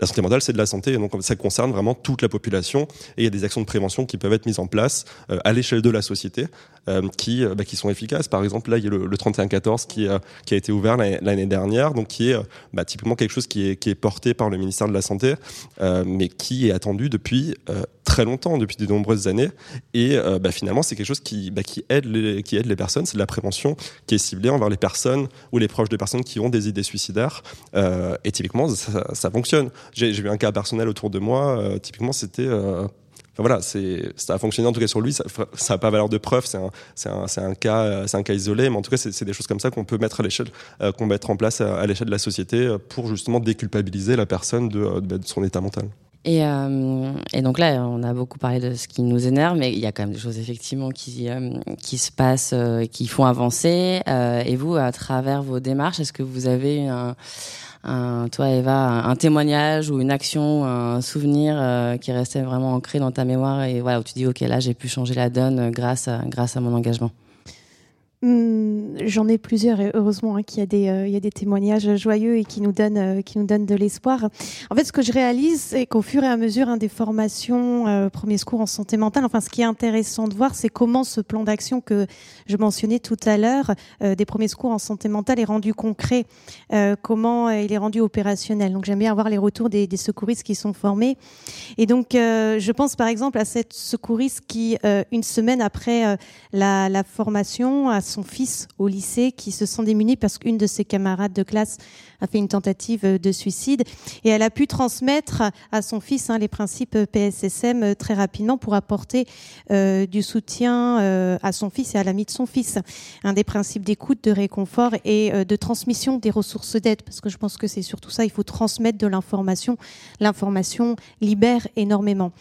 S5: La santé mentale, c'est de la santé, donc ça concerne vraiment toute la population. Et il y a des actions de prévention qui peuvent être mises en place euh, à l'échelle de la société, euh, qui, euh, bah, qui sont efficaces. Par exemple, là, il y a le, le 3114 qui, qui a été ouvert l'année dernière, donc qui est bah, typiquement quelque chose qui est porté par le ministère de la Santé, mais qui est attendu depuis très longtemps, depuis de nombreuses années. Et bah, finalement, c'est quelque chose qui, bah, qui, aide les, personnes. C'est de la prévention qui est ciblée envers les personnes ou les proches de personnes qui ont des idées suicidaires. et typiquement, ça, fonctionne. J'ai vu un cas personnel autour de moi. Euh, typiquement, c'était euh, voilà, ça a fonctionné en tout cas sur lui. Ça n'a pas valeur de preuve. C'est un, cas, isolé, mais en tout cas, c'est, des choses comme ça qu'on peut mettre euh, qu'on mettre en place à, l'échelle de la société pour justement déculpabiliser la personne de, son état mental.
S3: Et, et, donc là, on a beaucoup parlé de ce qui nous énerve, mais il y a quand même des choses effectivement qui, qui se passent, qui font avancer. et vous, à travers vos démarches, est-ce que vous avez un un, toi Eva, un témoignage ou une action, un souvenir euh, qui restait vraiment ancré dans ta mémoire et voilà où tu dis ok là j'ai pu changer la donne grâce à, grâce à mon engagement?
S4: Hum, j'en ai plusieurs et heureusement hein, qu'il y a des euh, y a des témoignages joyeux et qui nous donnent euh, qui nous donnent de l'espoir. En fait, ce que je réalise, c'est qu'au fur et à mesure hein, des formations euh, premiers secours en santé mentale, enfin, ce qui est intéressant de voir, c'est comment ce plan d'action que je mentionnais tout à l'heure des premiers secours en santé mentale est rendu concret, comment il est rendu opérationnel. Donc, j'aime bien avoir les retours des, secouristes qui sont formés. Et donc, je pense par exemple à cette secouriste qui, une semaine après la, formation, son fils au lycée qui se sent démuni parce qu'une de ses camarades de classe a fait une tentative de suicide et elle a pu transmettre à son fils hein, les principes PSSM euh, très rapidement pour apporter euh, du soutien euh, à son fils et à l'ami de son fils. Un des principes d'écoute, de réconfort et de transmission des ressources d'aide parce que je pense que c'est surtout ça, il faut transmettre de l'information. L'information libère énormément.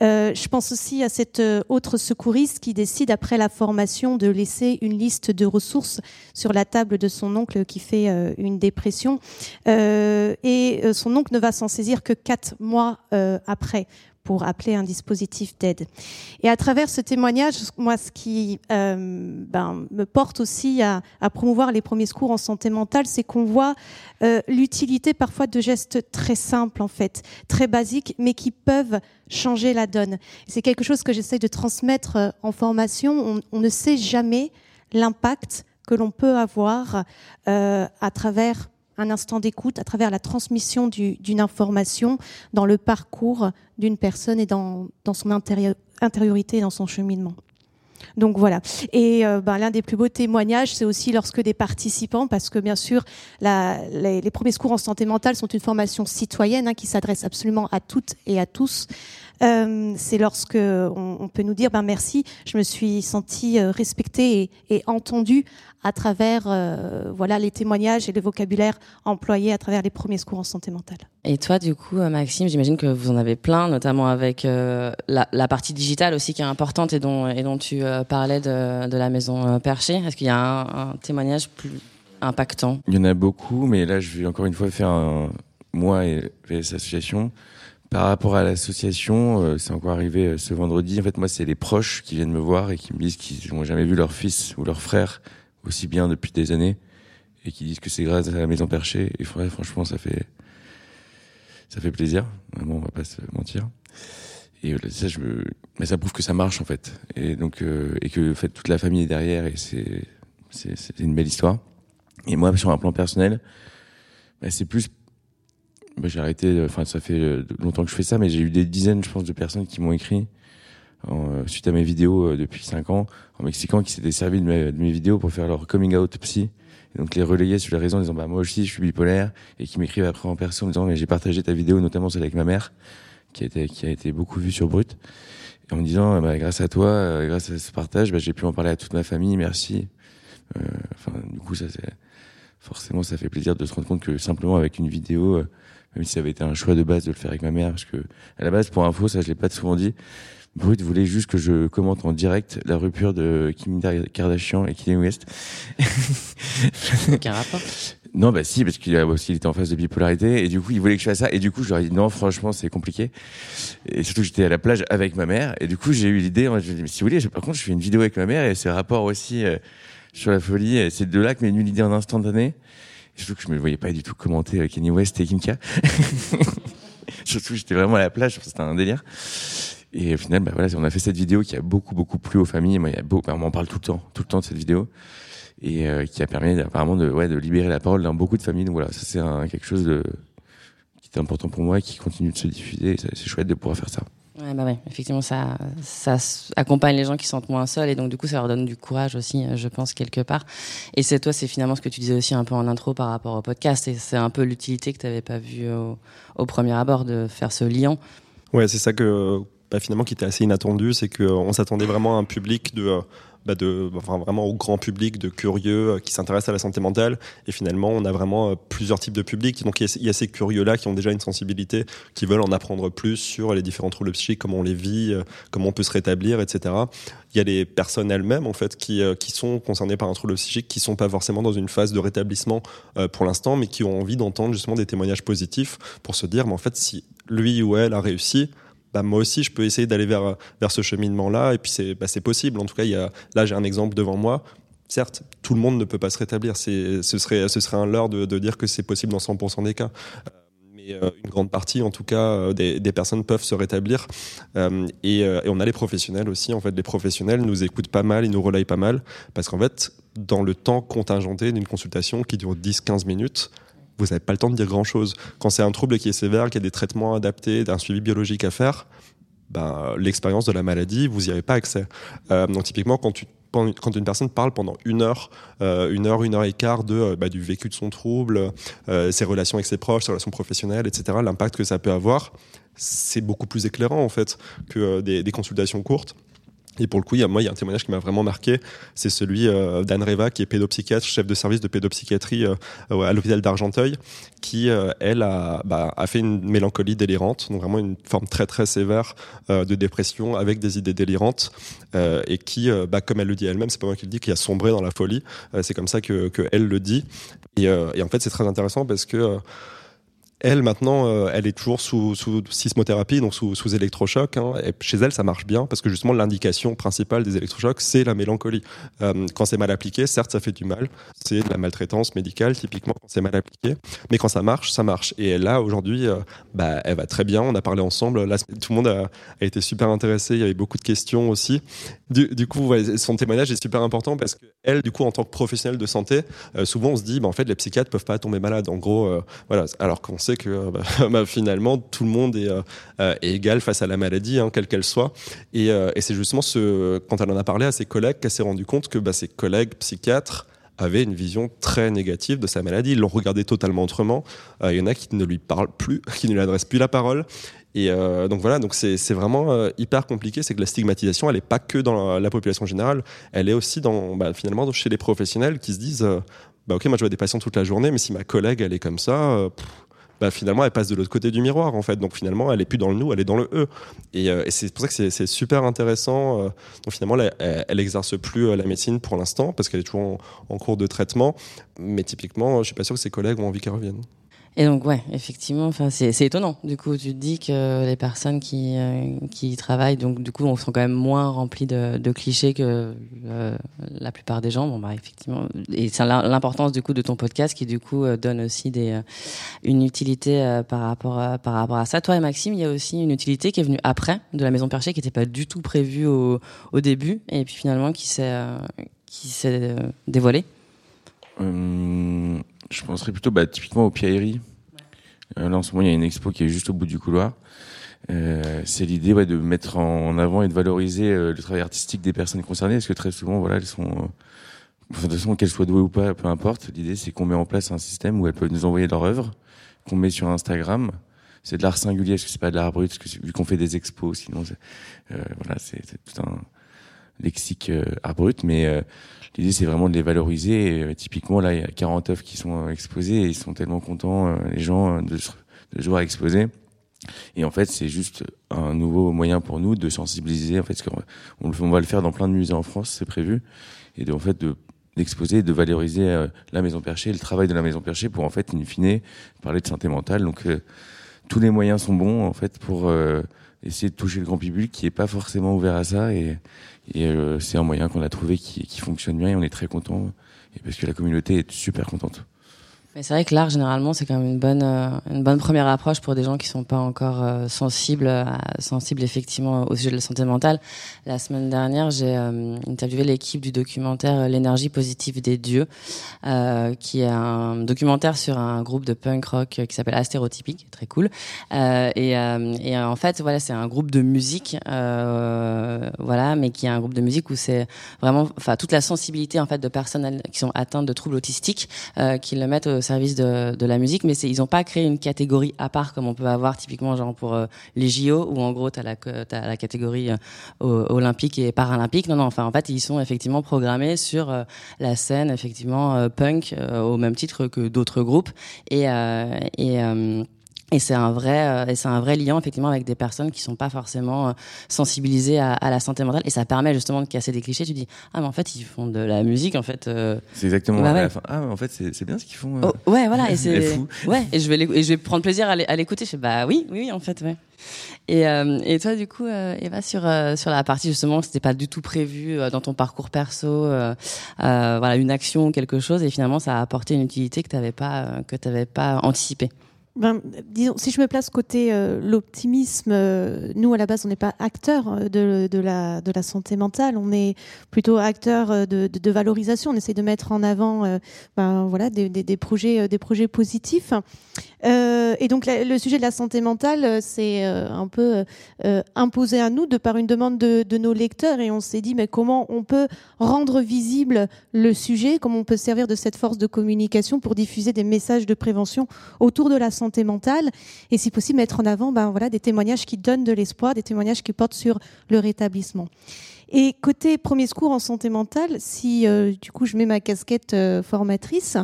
S4: je pense aussi à cette autre secouriste qui décide après la formation de laisser une liste de ressources sur la table de son oncle qui fait une dépression euh, et euh, son oncle ne va s'en saisir que quatre mois euh, après pour appeler un dispositif d'aide. Et à travers ce témoignage, moi, ce qui ben, me porte aussi à, promouvoir les premiers secours en santé mentale, c'est qu'on voit l'utilité parfois de gestes très simples, en fait, très basiques, mais qui peuvent changer la donne. C'est quelque chose que j'essaie de transmettre en formation. On, ne sait jamais l'impact que l'on peut avoir à travers un instant d'écoute, à travers la transmission d'une information dans le parcours d'une personne et dans, son intériorité et dans son cheminement. Donc voilà. Et euh, ben, l'un des plus beaux témoignages, c'est aussi lorsque des participants, parce que bien sûr, les, premiers secours en santé mentale sont une formation citoyenne hein, qui s'adresse absolument à toutes et à tous. Euh, c'est lorsque on, on, peut nous dire ben merci, je me suis sentie euh, respectée et, et entendue à travers euh, voilà les témoignages et le vocabulaire employé à travers les premiers secours en santé mentale.
S3: Et toi, du coup, Maxime, j'imagine que vous en avez plein, notamment avec euh, la, la, partie digitale aussi qui est importante et dont, et dont tu euh, parlais de, de, la maison Perchée. Est-ce qu'il y a un, un, témoignage plus impactant?
S6: Il y en a beaucoup, mais là, je vais encore une fois faire un, moi et VS Association. Par rapport à l'association, c'est encore arrivé ce vendredi. En fait, moi, c'est les proches qui viennent me voir et qui me disent qu'ils n'ont jamais vu leur fils ou leur frère aussi bien depuis des années et qui disent que c'est grâce à la maison perchée. Et franchement, ça fait ça fait plaisir. Vraiment, on va pas se mentir. Et ça, je me... mais ça prouve que ça marche en fait. Et donc euh, et que en fait toute la famille est derrière et c'est c'est une belle histoire. Et moi, sur un plan personnel, bah, c'est plus bah, j'ai arrêté. Enfin, ça fait longtemps que je fais ça, mais j'ai eu des dizaines, je pense, de personnes qui m'ont écrit en, suite à mes vidéos euh, depuis 5 ans en mexicain qui s'étaient servis de mes, vidéos pour faire leur coming out psy donc les relayer sur les réseaux en disant bah moi aussi je suis bipolaire et qui m'écrivent après en perso en disant mais j'ai partagé ta vidéo notamment celle avec ma mère qui a été qui a été beaucoup vue sur Brut et en me disant bah, grâce à toi euh, grâce à ce partage bah, j'ai pu en parler à toute ma famille merci euh, enfin du coup ça c'est forcément ça fait plaisir de se rendre compte que simplement avec une vidéo euh, même si ça avait été un choix de base de le faire avec ma mère parce que à la base pour info ça je l'ai pas souvent dit Brut voulait juste que je commente en direct la rupture de Kim Kardashian et Kanye West.
S3: Aucun rapport
S6: Non, bah si, parce qu'il aussi il était en phase de bipolarité et du coup il voulait que je fasse ça et du coup je leur ai dit non, franchement c'est compliqué. Et surtout j'étais à la plage avec ma mère et du coup j'ai eu l'idée, je dit mais si vous voulez, par contre je fais une vidéo avec ma mère et ce rapport aussi euh, sur la folie, c'est de là que m'est venue l'idée en instantané. Surtout que je me voyais pas du tout commenter euh, Kanye West et Kim K. surtout j'étais vraiment à la plage, c'était un délire. Et au final, bah voilà, on a fait cette vidéo qui a beaucoup, beaucoup plu aux familles. Moi, il y a beau, bah, on m'en parle tout le temps, tout le temps de cette vidéo. Et euh, qui a permis apparemment de, ouais, de libérer la parole dans beaucoup de familles. Donc voilà, ça c'est quelque chose de, qui est important pour moi qui continue de se diffuser. C'est chouette de pouvoir faire ça.
S3: Ouais, bah ouais, effectivement, ça, accompagne les gens qui se sentent moins seuls et donc du coup, ça leur donne du courage aussi, euh, je pense, quelque part. Et c'est toi, c'est finalement ce que tu disais aussi un peu en intro par rapport au podcast et c'est un peu l'utilité que tu n'avais pas vu au, au, premier abord de faire ce lien.
S5: Ouais, c'est ça que bah, finalement qui était assez inattendu, c'est qu'on s'attendait vraiment à un public de euh, bah de, vraiment au grand public de curieux euh, qui s'intéressent à la santé mentale. Et finalement, on a vraiment euh, plusieurs types de publics. Donc, il y a, ces curieux-là qui ont déjà une sensibilité, qui veulent en apprendre plus sur les différents troubles psychiques, comment on les vit, comment on peut se rétablir, etc. Il y a les personnes elles-mêmes, en fait, qui, qui sont concernées par un trouble psychique, qui sont pas forcément dans une phase de rétablissement pour l'instant, mais qui ont envie d'entendre justement des témoignages positifs pour se dire, mais en fait, si lui ou elle a réussi, bah, moi aussi, je peux essayer d'aller vers, vers ce cheminement-là. Et puis, c'est bah, possible. En tout cas, y a, là, j'ai un exemple devant moi. Certes, tout le monde ne peut pas se rétablir. Ce serait, ce serait un leurre de, dire que c'est possible dans 100% des cas. Euh, mais euh, une grande partie, en tout cas, euh, des, personnes peuvent se rétablir. Et, et, on a les professionnels aussi. En fait, les professionnels nous écoutent pas mal, ils nous relayent pas mal. Parce qu'en fait, dans le temps contingenté d'une consultation qui dure 10-15 minutes, vous n'avez pas le temps de dire grand-chose. Quand c'est un trouble qui est sévère, qu'il y a des traitements adaptés, d'un suivi biologique à faire, ben, l'expérience de la maladie, vous n'y avez pas accès. Euh, donc typiquement, quand une personne parle pendant une heure, euh, une heure, une heure et quart de, euh, bah, du vécu de son trouble, ses relations avec ses proches, ses relations professionnelles, etc., l'impact que ça peut avoir, c'est beaucoup plus éclairant en fait que des consultations courtes. Et pour le coup, il y a, moi, il y a un témoignage qui m'a vraiment marqué. C'est celui euh, d'Anne Reva, qui est pédopsychiatre, chef de service de pédopsychiatrie euh, à l'hôpital d'Argenteuil, qui, euh, elle, a, bah, a fait une mélancolie délirante, donc vraiment une forme très très sévère de dépression avec des idées délirantes, et qui, bah, comme elle le dit elle-même, c'est pas moi qui le dis, qui a sombré dans la folie. c'est comme ça que, que le dit. Et en fait, c'est très intéressant parce que elle maintenant, euh, elle est toujours sous, sismothérapie, donc sous, sous électrochoc. Hein, chez elle, ça marche bien parce que justement l'indication principale des électrochocs, c'est la mélancolie. Euh, quand c'est mal appliqué, certes, ça fait du mal. C'est de la maltraitance médicale typiquement quand c'est mal appliqué, mais quand ça marche, ça marche. Et là aujourd'hui, euh, bah, elle va très bien. On a parlé ensemble. Là, tout le monde a, été super intéressé. Il y avait beaucoup de questions aussi. Du, coup, son témoignage est super important parce que elle, du coup, en tant que professionnelle de santé, souvent on se dit, bah, en fait, les psychiatres peuvent pas tomber malades. En gros, voilà. Alors qu'on que euh, bah, bah, finalement tout le monde est, euh, euh, est égal face à la maladie, hein, quelle qu'elle soit. Et, c'est justement ce, quand elle en a parlé à ses collègues qu'elle s'est rendu compte que bah, ses collègues psychiatres avaient une vision très négative de sa maladie. Ils l'ont regardé totalement autrement. Il y en a qui ne lui parlent plus, qui ne lui adressent plus la parole. Et donc voilà, donc c'est vraiment hyper compliqué. C'est que la stigmatisation, elle n'est pas que dans la, la, population générale, elle est aussi dans, finalement chez les professionnels qui se disent, ok, moi je vois des patients toute la journée, mais si ma collègue elle est comme ça, pff, bah, finalement elle passe de l'autre côté du miroir en fait. Donc finalement elle est plus dans le nous, elle est dans le eux. Et, euh, et c'est pour ça que c'est super intéressant. Euh, donc finalement elle, elle, exerce plus euh, la médecine pour l'instant parce qu'elle est toujours en, en, cours de traitement. Mais typiquement, je suis pas sûr que ses collègues ont envie qu'elle revienne.
S3: Et donc, ouais, effectivement, enfin, c'est, étonnant. Du coup, tu te dis que les personnes qui, euh, qui travaillent, donc, du coup, on sont quand même moins remplis de, de clichés que euh, la plupart des gens. Bon, bah, effectivement. Et c'est l'importance, du coup, de ton podcast qui, du coup, euh, donne aussi des, une utilité par rapport, à, par rapport à ça. Toi et Maxime, il y a aussi une utilité qui est venue après de la Maison Perchée qui n'était pas du tout prévue au, au début et puis finalement qui s'est, qui s'est dévoilée.
S6: Hum, je penserais plutôt bah, typiquement aux pierreries. Euh, là, en ce moment, il y a une expo qui est juste au bout du couloir. Euh, c'est l'idée ouais, de mettre en avant et de valoriser euh, le travail artistique des personnes concernées, parce que très souvent, voilà, elles sont, de toute façon, qu'elles soient douées ou pas, peu importe. L'idée, c'est qu'on met en place un système où elles peuvent nous envoyer leur œuvre, qu'on met sur Instagram. C'est de l'art singulier, parce que c'est pas de l'art brut, vu qu'on fait des expos, sinon, voilà, c'est tout un lexique art brut, mais L'idée, c'est vraiment de les valoriser. Et, typiquement, là, il y a 40 œuvres qui sont euh, exposées et ils sont tellement contents, euh, les gens, euh, de, de jouer à exposer. Et en fait, c'est juste un nouveau moyen pour nous de sensibiliser. En fait, on, on va le faire dans plein de musées en France, c'est prévu, et de, en fait de d'exposer, de valoriser la Maison Perchée, le travail de la Maison Perchée, pour en fait, in fine, parler de santé mentale. Donc, tous les moyens sont bons en fait pour essayer de toucher le grand public qui est pas forcément ouvert à ça et, euh, c'est un moyen qu'on a trouvé qui, qui, fonctionne bien et on est très content et parce que la communauté est super contente.
S3: Mais c'est vrai que l'art, généralement, c'est quand même une bonne, euh, une bonne première approche pour des gens qui sont pas encore euh, sensibles, sensibles effectivement au sujet de la santé mentale. La semaine dernière, j'ai euh, interviewé l'équipe du documentaire L'énergie positive des dieux, qui est un documentaire sur un groupe de punk rock qui s'appelle Astérotypique, très cool. et, et en fait, voilà, c'est un groupe de musique, voilà, mais qui est un groupe de musique où c'est vraiment, enfin, toute la sensibilité en fait de personnes qui sont atteintes de troubles autistiques, qui le mettent au service de, la musique, mais ils n'ont pas créé une catégorie à part comme on peut avoir typiquement genre pour euh, les JO où en gros tu as la, catégorie euh, olympique et paralympique. Non, non, enfin en fait ils sont effectivement programmés sur euh, la scène effectivement punk au même titre que d'autres groupes et et c'est un vrai, euh, et c'est un vrai lien effectivement avec des personnes qui sont pas forcément euh, sensibilisées à, à, la santé mentale. Et ça permet justement de casser des clichés. Tu dis ah mais en fait ils font de la musique en fait. Euh...
S6: C'est exactement. Bah, ouais. Ah mais en fait c'est bien ce qu'ils font.
S3: Euh. Oh, ouais voilà et c'est ouais et je vais et je vais prendre plaisir à l'écouter. Je fais bah oui oui en fait ouais. Et, et toi du coup Eva sur sur la partie justement c'était pas du tout prévu dans ton parcours perso voilà une action ou quelque chose et finalement ça a apporté une utilité que t'avais pas que t'avais pas anticipé
S4: ben, disons, si je me place côté euh, l'optimisme, euh, nous à la base on n'est pas acteurs euh, de, de, la, de la santé mentale, on est plutôt acteurs de, de, de valorisation. On essaie de mettre en avant, ben, voilà, des, des, des, projets, des projets positifs. Et donc le sujet de la santé mentale, c'est un peu imposé à nous de par une demande de, de nos lecteurs. Et on s'est dit, mais comment on peut rendre visible le sujet, comment on peut servir de cette force de communication pour diffuser des messages de prévention autour de la santé mentale? Et si possible mettre en avant ben, voilà, des témoignages qui donnent de l'espoir, des témoignages qui portent sur le rétablissement. Et côté premier secours en santé mentale, si euh, du coup je mets ma casquette euh, formatrice,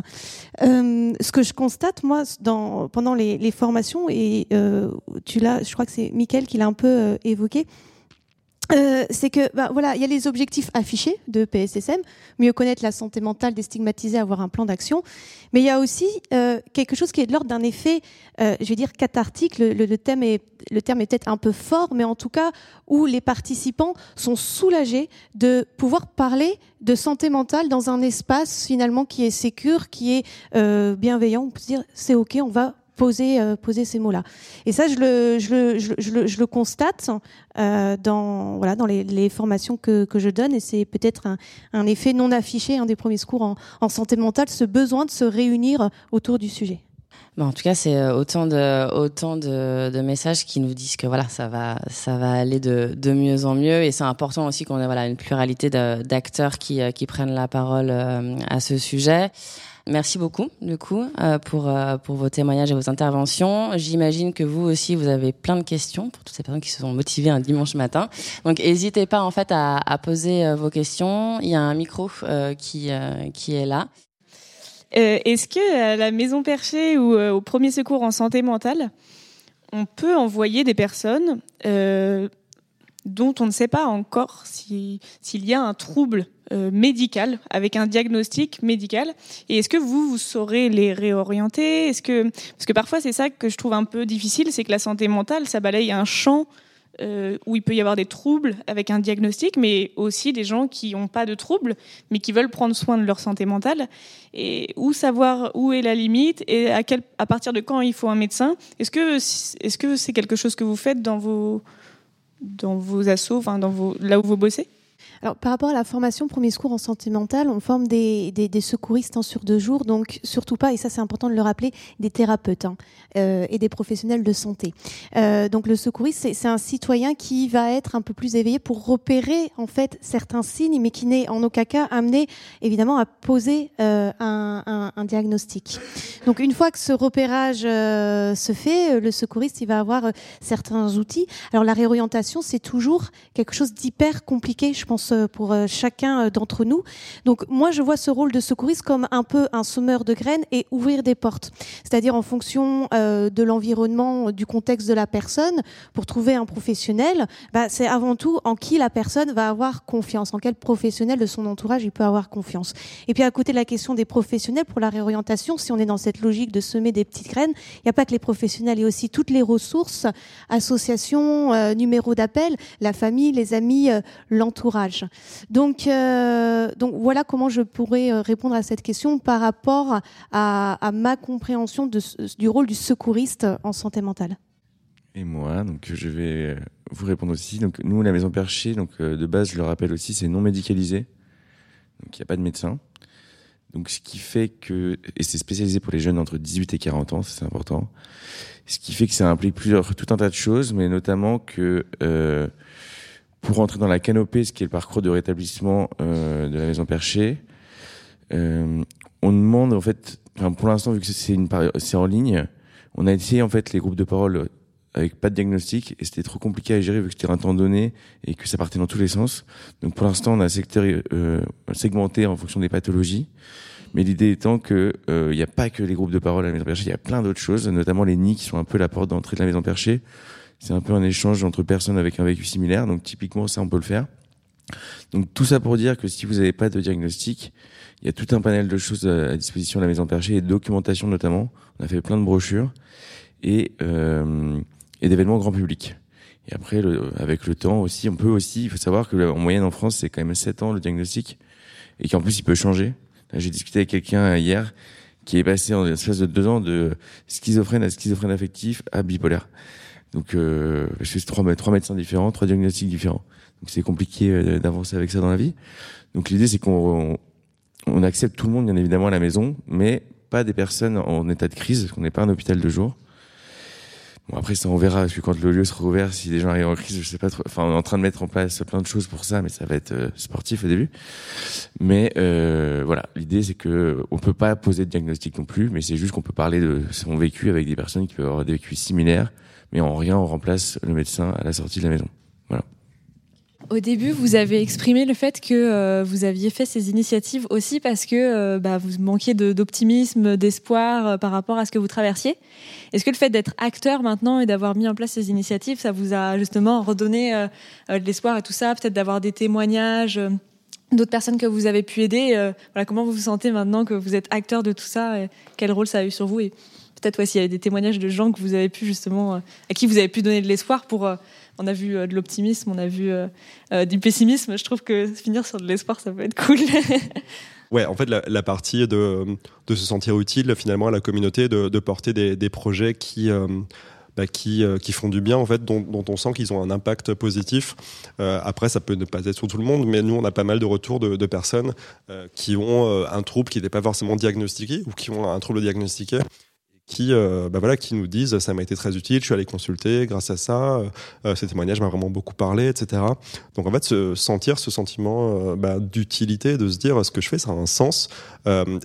S4: euh, ce que je constate moi pendant les, formations, et tu l'as, je crois que c'est Mickaël qui l'a un peu évoqué, euh, c'est que bah, voilà, il y a les objectifs affichés de PSSM, mieux connaître la santé mentale, déstigmatiser, avoir un plan d'action, mais il y a aussi euh, quelque chose qui est de l'ordre d'un effet, euh, je vais dire cathartique. Le, le, thème est le terme est peut-être un peu fort, mais en tout cas où les participants sont soulagés de pouvoir parler de santé mentale dans un espace finalement qui est sécure, qui est euh, bienveillant. On peut se dire c'est ok, on va poser, euh, poser ces mots-là. Et ça, je le, constate euh, dans, voilà, dans les, formations que, je donne, et c'est peut-être un, effet non affiché, un des premiers secours en, santé mentale, ce besoin de se réunir autour du sujet.
S3: En tout cas, c'est euh, autant de messages qui nous disent que voilà, ça va ça va aller de, mieux en mieux, et c'est important aussi qu'on ait voilà une pluralité d'acteurs qui prennent la parole à ce sujet. Merci beaucoup, du coup, euh, pour, euh, pour vos témoignages et vos interventions. J'imagine que vous aussi, vous avez plein de questions pour toutes ces personnes qui se sont motivées un dimanche matin. Donc, n'hésitez pas, en fait, à, à poser euh, vos questions. Il y a un micro qui, qui est là.
S2: Est-ce que à la Maison Perchée ou au Premier Secours en santé mentale, on peut envoyer des personnes dont on ne sait pas encore s'il y a un trouble euh, médical avec un diagnostic médical et est-ce que vous vous saurez les réorienter? Est-ce que parce que parfois c'est ça que je trouve un peu difficile c'est que la santé mentale ça balaye un champ euh, où il peut y avoir des troubles avec un diagnostic, mais aussi des gens qui n'ont pas de troubles, mais qui veulent prendre soin de leur santé mentale. Et où savoir où est la limite et à, quel, à partir de quand il faut un médecin? Est-ce que est-ce que c'est quelque chose que vous faites dans vos dans vos assos, enfin dans vos là où vous bossez?
S4: Alors, par rapport à la formation premier secours en santé mentale, on forme des, des, des secouristes en sur deux jours, donc surtout pas, et ça c'est important de le rappeler, des thérapeutes hein, euh, et des professionnels de santé. Euh, donc le secouriste, c'est un citoyen qui va être un peu plus éveillé pour repérer en fait certains signes, mais qui n'est en aucun cas amené évidemment à poser euh, un, un, un, diagnostic. Donc une fois que ce repérage euh, se fait, le secouriste il va avoir euh, certains outils. Alors la réorientation, c'est toujours quelque chose d'hyper compliqué, je pense euh, pour euh, chacun euh, d'entre nous. Donc moi, je vois ce rôle de secouriste comme un peu un sommeur de graines et ouvrir des portes. C'est-à-dire en fonction de l'environnement, du contexte de la personne, pour trouver un professionnel, bah, c'est avant tout en qui la personne va avoir confiance, en quel professionnel de son entourage il peut avoir confiance. Et puis à côté de la question des professionnels pour la réorientation, si on est dans cette logique de semer des petites graines, il n'y a pas que les professionnels, il y a aussi toutes les ressources, associations, numéros d'appel, la famille, les amis, l'entourage. Donc, euh, donc voilà comment je pourrais euh, répondre à cette question par rapport à, ma compréhension du rôle du secouriste en santé mentale.
S6: Et moi, donc je vais vous répondre aussi. Donc nous, la Maison Perchée, donc de base, je le rappelle aussi, c'est non médicalisé, donc il n'y a pas de médecin. Donc ce qui fait que et c'est spécialisé pour les jeunes entre 18 et 40 ans, c'est important. Ce qui fait que ça implique plusieurs tout un tas de choses, mais notamment que euh, pour rentrer dans la canopée, ce qui est le parcours de rétablissement euh, de la maison perchée, euh, on demande en fait, enfin, pour l'instant vu que c'est c'est en ligne, on a essayé en fait les groupes de parole avec pas de diagnostic et c'était trop compliqué à gérer vu que c'était un temps donné et que ça partait dans tous les sens. Donc pour l'instant on a secteur, euh, segmenté en fonction des pathologies. Mais l'idée étant que il euh, n'y a pas que les groupes de parole à la maison perchée, il y a plein d'autres choses, notamment les nids qui sont un peu la porte d'entrée de la maison perchée c'est un peu un échange entre personnes avec un vécu similaire. Donc typiquement, ça, on peut le faire. Donc tout ça pour dire que si vous n'avez pas de diagnostic, il y a tout un panel de choses à disposition de la Maison Perchée et de documentation notamment. On a fait plein de brochures et, euh, et d'événements grand public. Et après, le, avec le temps aussi, on peut aussi, il faut savoir que en moyenne en France, c'est quand même 7 ans le diagnostic et qu'en plus, il peut changer. J'ai discuté avec quelqu'un hier qui est passé en espace de deux ans de schizophrène à schizophrène affectif à bipolaire. Donc, euh, c'est trois, trois médecins différents, trois diagnostics différents. Donc, c'est compliqué euh, d'avancer avec ça dans la vie. Donc, l'idée, c'est qu'on on accepte tout le monde, bien évidemment, à la maison, mais pas des personnes en état de crise, parce qu'on n'est pas un hôpital de jour. Bon, après, ça, on verra, parce que quand le lieu sera ouvert, si des gens arrivent en crise, je sais pas trop. Enfin, on est en train de mettre en place plein de choses pour ça, mais ça va être euh, sportif au début. Mais euh, voilà, l'idée, c'est que on peut pas poser de diagnostic non plus, mais c'est juste qu'on peut parler de son vécu avec des personnes qui peuvent avoir des vécus similaires, mais en rien on remplace le médecin à la sortie de la maison. Voilà.
S7: Au début, vous avez exprimé le fait que euh, vous aviez fait ces initiatives aussi parce que euh, bah, vous manquiez d'optimisme, d'espoir euh, par rapport à ce que vous traversiez. Est-ce que le fait d'être acteur maintenant et d'avoir mis en place ces initiatives, ça vous a justement redonné de l'espoir et tout ça, peut-être d'avoir des témoignages d'autres personnes que vous avez pu aider Voilà, comment vous vous sentez maintenant que vous êtes acteur de tout ça et Quel rôle ça a eu sur vous peut-être aussi, s'il y avait des témoignages de gens que vous avez pu justement, à qui vous avez pu donner de l'espoir pour on a vu euh, de l'optimisme, on a vu euh, euh, du pessimisme. Je trouve que finir sur de l'espoir, ça peut être cool.
S5: ouais, en fait, la, partie de, se sentir utile finalement à la communauté, de, porter des, projets qui. Bah, qui, qui font du bien en fait, dont, on sent qu'ils ont un impact positif. après, ça peut ne pas être sur tout le monde, mais nous, on a pas mal de retours de, personnes qui ont un trouble qui n'est pas forcément diagnostiqué ou qui ont un trouble diagnostiqué qui, euh, bah voilà, qui nous disent ça m'a été très utile, je suis allé consulter grâce à ça, euh, euh ces témoignages m'ont vraiment beaucoup parlé, etc. Donc en fait, se sentir ce sentiment euh, bah, d'utilité, de se dire ce que je fais, ça a un sens.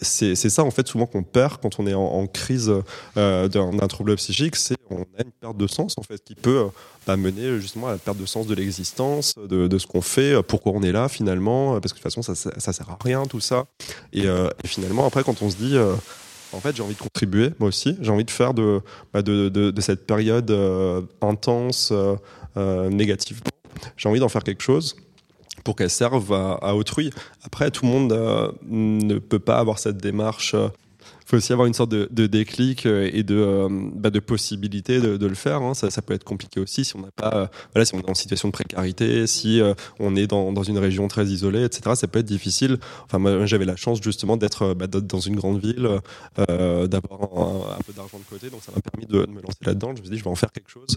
S5: c'est ça en fait souvent qu'on perd quand on est en, crise d'un trouble psychique, c'est on a une perte de sens en fait qui peut bah, mener justement à la perte de sens de l'existence, de, ce qu'on fait, pourquoi on est là finalement, parce que de toute façon ça, ça, sert à rien tout ça. Et finalement après quand on se dit en fait, j'ai envie de contribuer, moi aussi. J'ai envie de faire de, bah, de, de, de, cette période euh, intense, euh, euh, négativement. J'ai envie d'en faire quelque chose pour qu'elle serve à, à, autrui. Après, tout le monde euh, ne peut pas avoir cette démarche faut aussi avoir une sorte de, déclic euh, et de, euh, bah, de possibilité de, le faire. Hein. Ça, peut être compliqué aussi si on n'a pas, euh, voilà, si on est en situation de précarité, si on est dans, dans, une région très isolée, etc. Ça peut être difficile. Enfin, moi, j'avais la chance justement d'être bah, dans une grande ville, d'avoir un, peu d'argent de côté, donc ça m'a permis de, me lancer là-dedans. Je me suis dit, je vais en faire quelque chose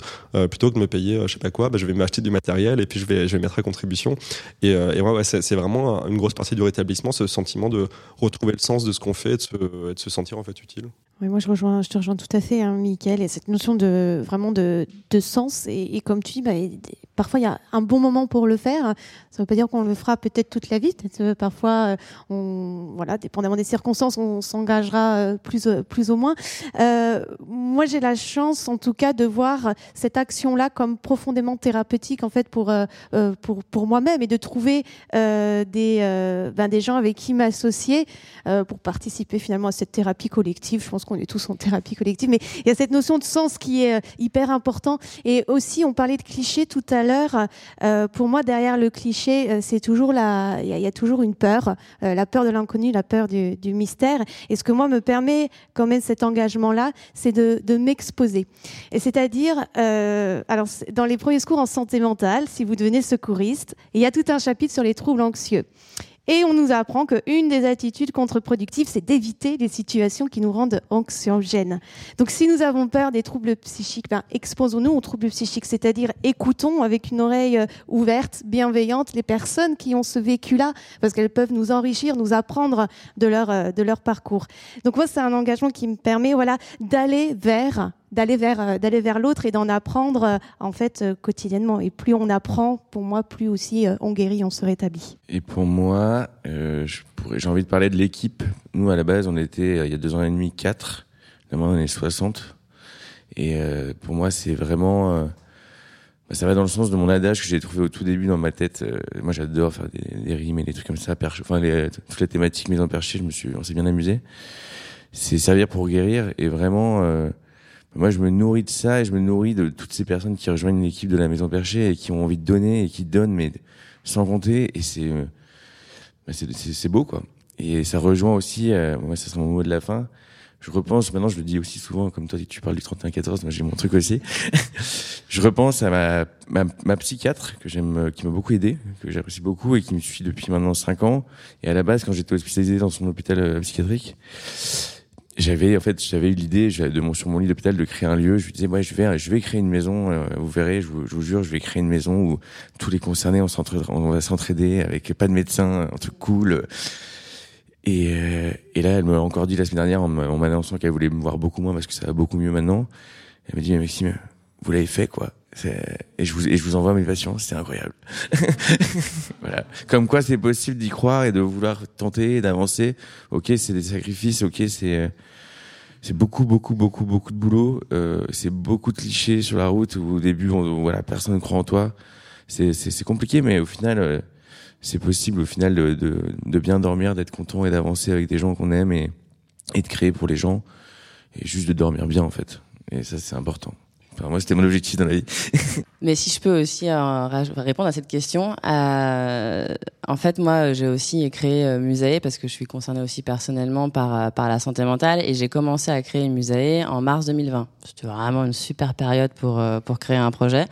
S5: plutôt que de me payer, je sais pas quoi. Bah, je vais m'acheter du matériel et puis je vais, je vais mettre à contribution. Et, et ouais, c'est vraiment une grosse partie du rétablissement, ce sentiment de retrouver le sens de ce qu'on fait, de se, de se sentir en fait utile.
S4: Oui, moi je rejoins, je te rejoins tout à fait, hein, Mickaël, et cette notion de vraiment de, de sens. Et, comme tu dis, bah, parfois il y a un bon moment pour le faire. Ça ne veut pas dire qu'on le fera peut-être toute la vie. Peut parfois, euh, on, voilà, dépendamment des circonstances, on s'engagera euh, plus, euh, plus ou moins. Euh, moi, j'ai la chance, en tout cas, de voir cette action-là comme profondément thérapeutique, en fait, pour euh, pour, pour moi-même, et de trouver euh, des ben, des gens avec qui m'associer pour participer finalement à cette thérapie collective. Je pense qu'on est tous en thérapie collective, mais il y a cette notion de sens qui est hyper important. Et aussi, on parlait de clichés tout à l'heure. pour moi, derrière le cliché euh, c'est toujours la, il y, a toujours une peur, euh, la peur de l'inconnu, la peur du, mystère. Et ce que moi me permet quand même cet engagement-là, c'est de, m'exposer. Et c'est-à-dire, euh, alors dans les premiers secours en santé mentale, si vous devenez secouriste, il y a tout un chapitre sur les troubles anxieux. Et on nous apprend qu'une des attitudes contre-productives, c'est d'éviter les situations qui nous rendent anxiogènes. Donc si nous avons peur des troubles psychiques, ben, exposons-nous aux troubles psychiques, c'est-à-dire écoutons avec une oreille euh, ouverte, bienveillante, les personnes qui ont ce vécu-là, parce qu'elles peuvent nous enrichir, nous apprendre de leur, euh, de leur parcours. Donc moi, c'est un engagement qui me permet voilà, d'aller vers d'aller vers euh, d'aller vers l'autre et d'en apprendre euh, en fait euh, quotidiennement. Et plus on apprend, pour moi, plus aussi on guérit, on se rétablit.
S6: Et pour moi, euh, j'ai envie de parler de l'équipe. Nous, à la base, on était il y a deux ans et demi quatre. Maintenant, on est 60. Et euh, pour moi, c'est vraiment euh, bah, ça va dans le sens de mon adage que j'ai trouvé au tout début dans ma tête. moi, j'adore faire des, rimes et des trucs comme ça. Perche, enfin, les, toutes les thématiques mises en perché, je me suis, on s'est bien amusé. C'est servir pour guérir et vraiment moi, je me nourris de ça et je me nourris de toutes ces personnes qui rejoignent l'équipe de la Maison Perchée et qui ont envie de donner et qui donnent, mais sans compter. Et c'est, euh, bah, c'est beau, quoi. Et ça rejoint aussi, euh, moi, ça sera mon mot de la fin. Je repense, maintenant, je le dis aussi souvent, comme toi, tu parles du 31-14, moi, j'ai mon truc aussi. je repense à ma, ma, ma psychiatre, que j'aime, qui m'a beaucoup aidé, que j'apprécie beaucoup et qui me suit depuis maintenant 5 ans. Et à la base, quand j'étais hospitalisé dans son hôpital euh, psychiatrique, j'avais en fait j'avais eu l'idée de mon sur mon lit d'hôpital de créer un lieu. Je lui disais ouais je vais je vais créer une maison euh, vous verrez je vous, je vous, jure je vais créer une maison où tous les concernés on on va s'entraider avec pas de médecin un truc cool. Et euh, et là elle m'a encore dit la semaine dernière en m'annonçant qu'elle voulait me voir beaucoup moins parce que ça va beaucoup mieux maintenant. Elle m'a dit mais Maxime vous l'avez fait quoi et je vous et je vous envoie mes patients, c'est incroyable. voilà. Comme quoi c'est possible d'y croire et de vouloir tenter d'avancer. OK, c'est des sacrifices, OK, c'est euh, c'est beaucoup beaucoup beaucoup beaucoup de boulot, euh, c'est beaucoup de clichés sur la route où au début voilà, personne ne croit en toi. c'est compliqué, mais au final, c'est possible au final de, de, de bien dormir, d'être content et d'avancer avec des gens qu'on aime et, et de créer pour les gens et juste de dormir bien en fait. Et ça, c'est important. Moi, c'était mon objectif dans la vie.
S3: Mais si je peux aussi euh, répondre à cette question, euh, en fait, moi, j'ai aussi créé euh, parce que je suis concernée aussi personnellement par euh, par la santé mentale et j'ai commencé à créer Musae en mars 2020. C'était vraiment une super période pour pour créer un projet.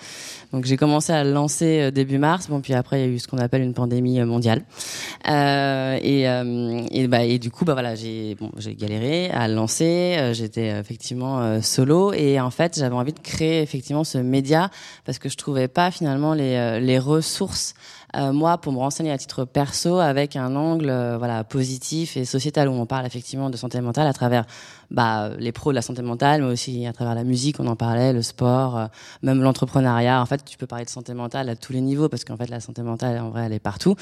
S3: Donc j'ai commencé à le lancer début mars. Bon, puis après, il y a eu ce qu'on appelle une pandémie mondiale. Et et, bah, et du coup, bah voilà, j'ai j'ai galéré à le lancer. J'étais effectivement solo et en fait, j'avais envie de créer effectivement ce média parce que je trouvais pas finalement les, euh, les ressources euh, moi pour me renseigner à titre perso avec un angle euh, voilà positif et sociétal où on parle effectivement de santé mentale à travers bah, les pros de la santé mentale mais aussi à travers la musique on en parlait le sport même l'entrepreneuriat. En fait tu peux parler de santé mentale à tous les niveaux parce qu'en fait la santé mentale en vrai elle est partout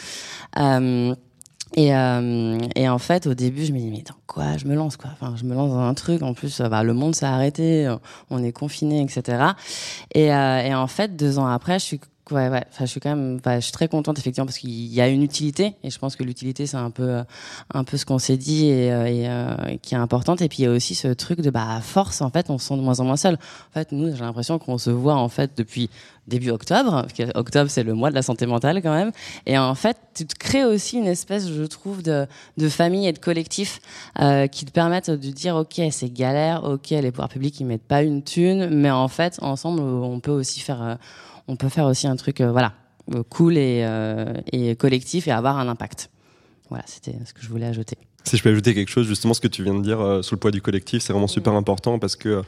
S3: et, euh, et en fait, au début, je me dis mais dans quoi je me lance quoi? Enfin, je me lance dans un truc. En plus, bah, le monde s'est arrêté, on est confiné, etc. Et, euh, et en fait, deux ans après, je suis Ouais, ouais. Enfin, je suis quand même, enfin, je suis très contente effectivement parce qu'il y a une utilité et je pense que l'utilité c'est un peu, un peu ce qu'on s'est dit et, euh, euh, qui est importante. Et puis il y a aussi ce truc de bah à force en fait on se sent de moins en moins seul. En fait, nous j'ai l'impression qu'on se voit en fait depuis début octobre. Parce que octobre c'est le mois de la santé mentale quand même. Et en fait, tu te crées aussi une espèce, je trouve, de, de famille et de collectif euh, qui te permettent de dire ok c'est galère, ok les pouvoirs publics ils mettent pas une thune, mais en fait ensemble on peut aussi faire euh, on peut faire aussi un truc euh, voilà euh, cool et, euh, et collectif et avoir un impact. Voilà, c'était ce que je voulais ajouter.
S5: Si je peux ajouter quelque chose, justement, ce que tu viens de dire sous le poids du collectif, c'est vraiment super important parce que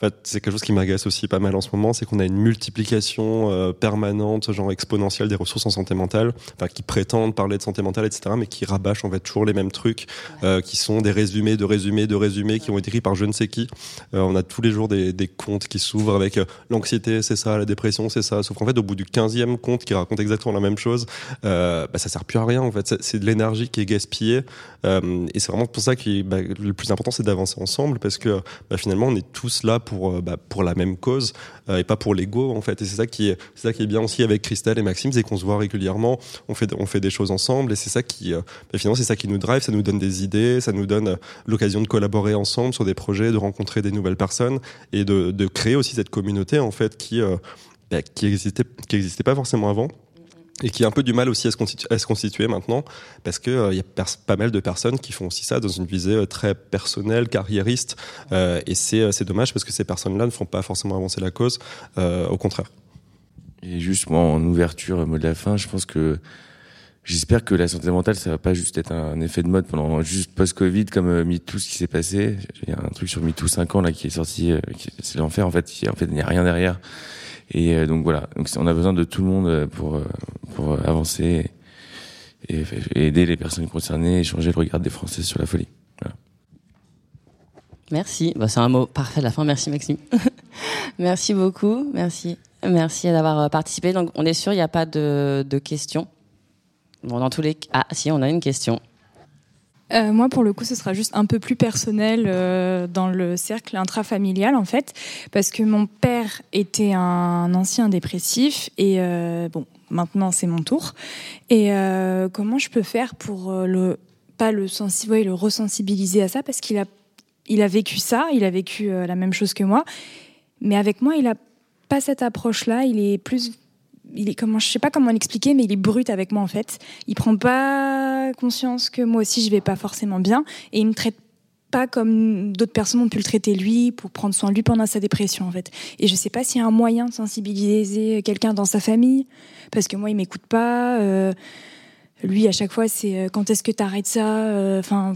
S5: fait, c'est quelque chose qui m'agace aussi pas mal en ce moment, c'est qu'on a une multiplication euh, permanente, genre exponentielle des ressources en santé mentale, enfin, qui prétendent parler de santé mentale, etc., mais qui rabâchent en fait toujours les mêmes trucs, euh, qui sont des résumés, de résumés, de résumés, qui ont été écrits par je ne sais qui. Euh, on a tous les jours des, des comptes qui s'ouvrent avec l'anxiété, c'est ça, la dépression, c'est ça. Sauf qu'en fait, au bout du 15e compte qui raconte exactement la même chose, bah, ça sert plus à rien. En fait, c'est de l'énergie qui est gaspillée. Et c'est vraiment pour ça que bah, le plus important, c'est d'avancer ensemble, parce que bah, finalement, on est tous là pour, euh, bah, pour la même cause euh, et pas pour l'ego en fait. Et c'est ça qui est, c'est ça qui est bien aussi avec Christelle et Maxime, c'est qu'on se voit régulièrement, on fait, on fait des choses ensemble et c'est ça qui, euh, bah, finalement, c'est ça qui nous drive, ça nous donne des idées, ça nous donne l'occasion de collaborer ensemble sur des projets, de rencontrer des nouvelles personnes et de, créer aussi cette communauté en fait qui, bah, qui existait, qui existait pas forcément avant et qui a un peu du mal aussi à se constituer, maintenant, parce que il euh, y a pas mal de personnes qui font aussi ça dans une visée euh, très personnelle, carriériste, euh, et c'est dommage parce que ces personnes-là ne font pas forcément avancer la cause, au contraire.
S6: Et juste moi en ouverture, mot de la fin, je pense que J'espère que la santé mentale, ça va pas juste être un effet de mode pendant juste post-Covid comme MeToo, ce qui s'est passé. Il y a un truc sur MeToo 5 ans là qui est sorti, c'est l'enfer en fait. En fait, il n'y a rien derrière. Et euh, donc voilà, donc on a besoin de tout le monde euh, pour euh, pour avancer et, aider les personnes concernées et changer le regard des Français sur la folie. Voilà.
S3: Merci. Bah, c'est un mot parfait de la fin. Merci Maxime. merci beaucoup. Merci. Merci d'avoir participé. Donc on est sûr, il n'y a pas de, de questions. Bon, dans tous les ah si, on a une question.
S7: Euh, moi, pour le coup, ce sera juste un peu plus personnel euh, dans le cercle intrafamilial, en fait, parce que mon père était un ancien dépressif et euh, bon, maintenant c'est mon tour. Et comment je peux faire pour le pas le sensi ouais, le resensibiliser à ça, parce qu'il a a vécu ça, il a vécu la même chose que moi, mais avec moi, il a pas cette approche-là. Il est plus il est comment je sais pas comment l'expliquer mais il est brut avec moi en fait. Il prend pas conscience que moi aussi je vais pas forcément bien et il me traite pas comme d'autres personnes ont pu le traiter lui pour prendre soin de lui pendant sa dépression en fait. Et je sais pas s'il y a un moyen de sensibiliser quelqu'un dans sa famille parce que moi il m'écoute pas euh, lui à chaque fois c'est euh, quand est-ce que tu arrêtes ça enfin euh,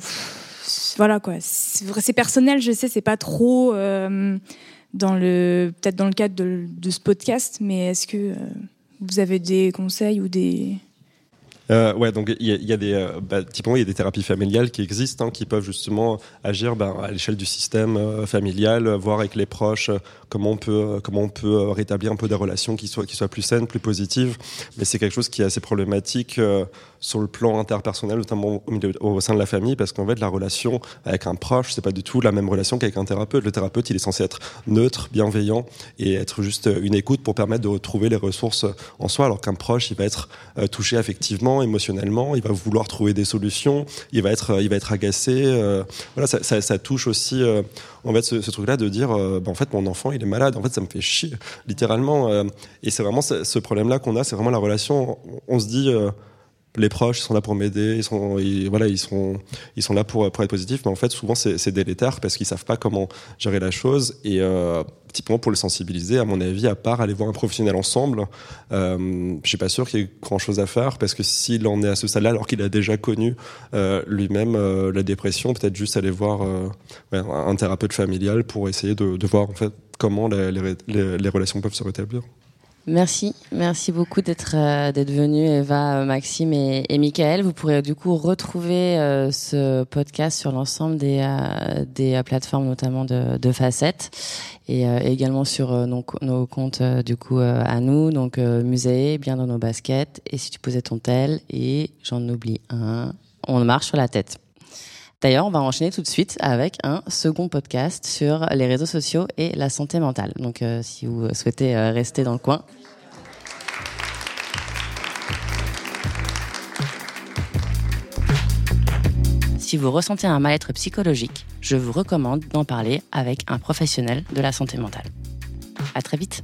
S7: voilà quoi. C'est personnel je sais c'est pas trop dans le peut-être dans le cadre de, ce podcast mais est-ce que vous avez des conseils ou des
S5: Euh, ouais, donc il y, a- des, euh, bah, typiquement il y a des thérapies familiales qui existent, hein, qui peuvent justement agir bah, à l'échelle du système euh, familial, euh, voir avec les proches comment on peut, euh, comment on peut euh, rétablir un peu des relations qui soient, qui soient plus saines, plus positives. Mais c'est quelque chose qui est assez problématique euh, sur le plan interpersonnel, notamment au, milieu- au sein de la famille, parce qu'en fait la relation avec un proche, c'est pas du tout la même relation qu'avec un thérapeute. Le thérapeute, il est censé être neutre, bienveillant et être juste une écoute pour permettre de retrouver les ressources en soi, alors qu'un proche, il va être touché affectivement, émotionnellement, il va vouloir trouver des solutions, il va être, il va être agacé. voilà, ça, touche aussi, en fait, ce, truc-là de dire, bah, en fait, mon enfant, il malade. En fait, ça me fait chier, littéralement. euh, et c'est vraiment ce, problème-là qu'on a, c'est vraiment la relation. On, se dit. euh, les proches sont là pour m'aider, ils sont, voilà, ils sont, ils sont là pour, être positifs, mais en fait, souvent, c'est délétère parce qu'ils savent pas comment gérer la chose. Et euh, typiquement, pour le sensibiliser, à mon avis, à part aller voir un professionnel ensemble, euh, je suis pas sûr qu'il y ait grand chose à faire parce que s'il en est à ce stade-là, alors qu'il a déjà connu lui-même la dépression, peut-être juste aller voir un thérapeute familial pour essayer de, de voir en fait comment les, relations peuvent se rétablir.
S3: Merci, merci beaucoup d'être euh, venu Eva, euh, Maxime et, Michael. Vous pourrez du coup retrouver euh, ce podcast sur l'ensemble des euh, des plateformes, notamment de, Facettes, et également sur nos, nos comptes du coup à nous, donc musée, bien dans nos baskets. Et si tu posais ton tel, et j'en oublie un, on marche sur la tête. D'ailleurs, on va enchaîner tout de suite avec un second podcast sur les réseaux sociaux et la santé mentale. Donc, euh, si vous souhaitez euh, rester dans le coin, Si vous ressentez un mal-être psychologique, je vous recommande d'en parler avec un professionnel de la santé mentale. À très vite.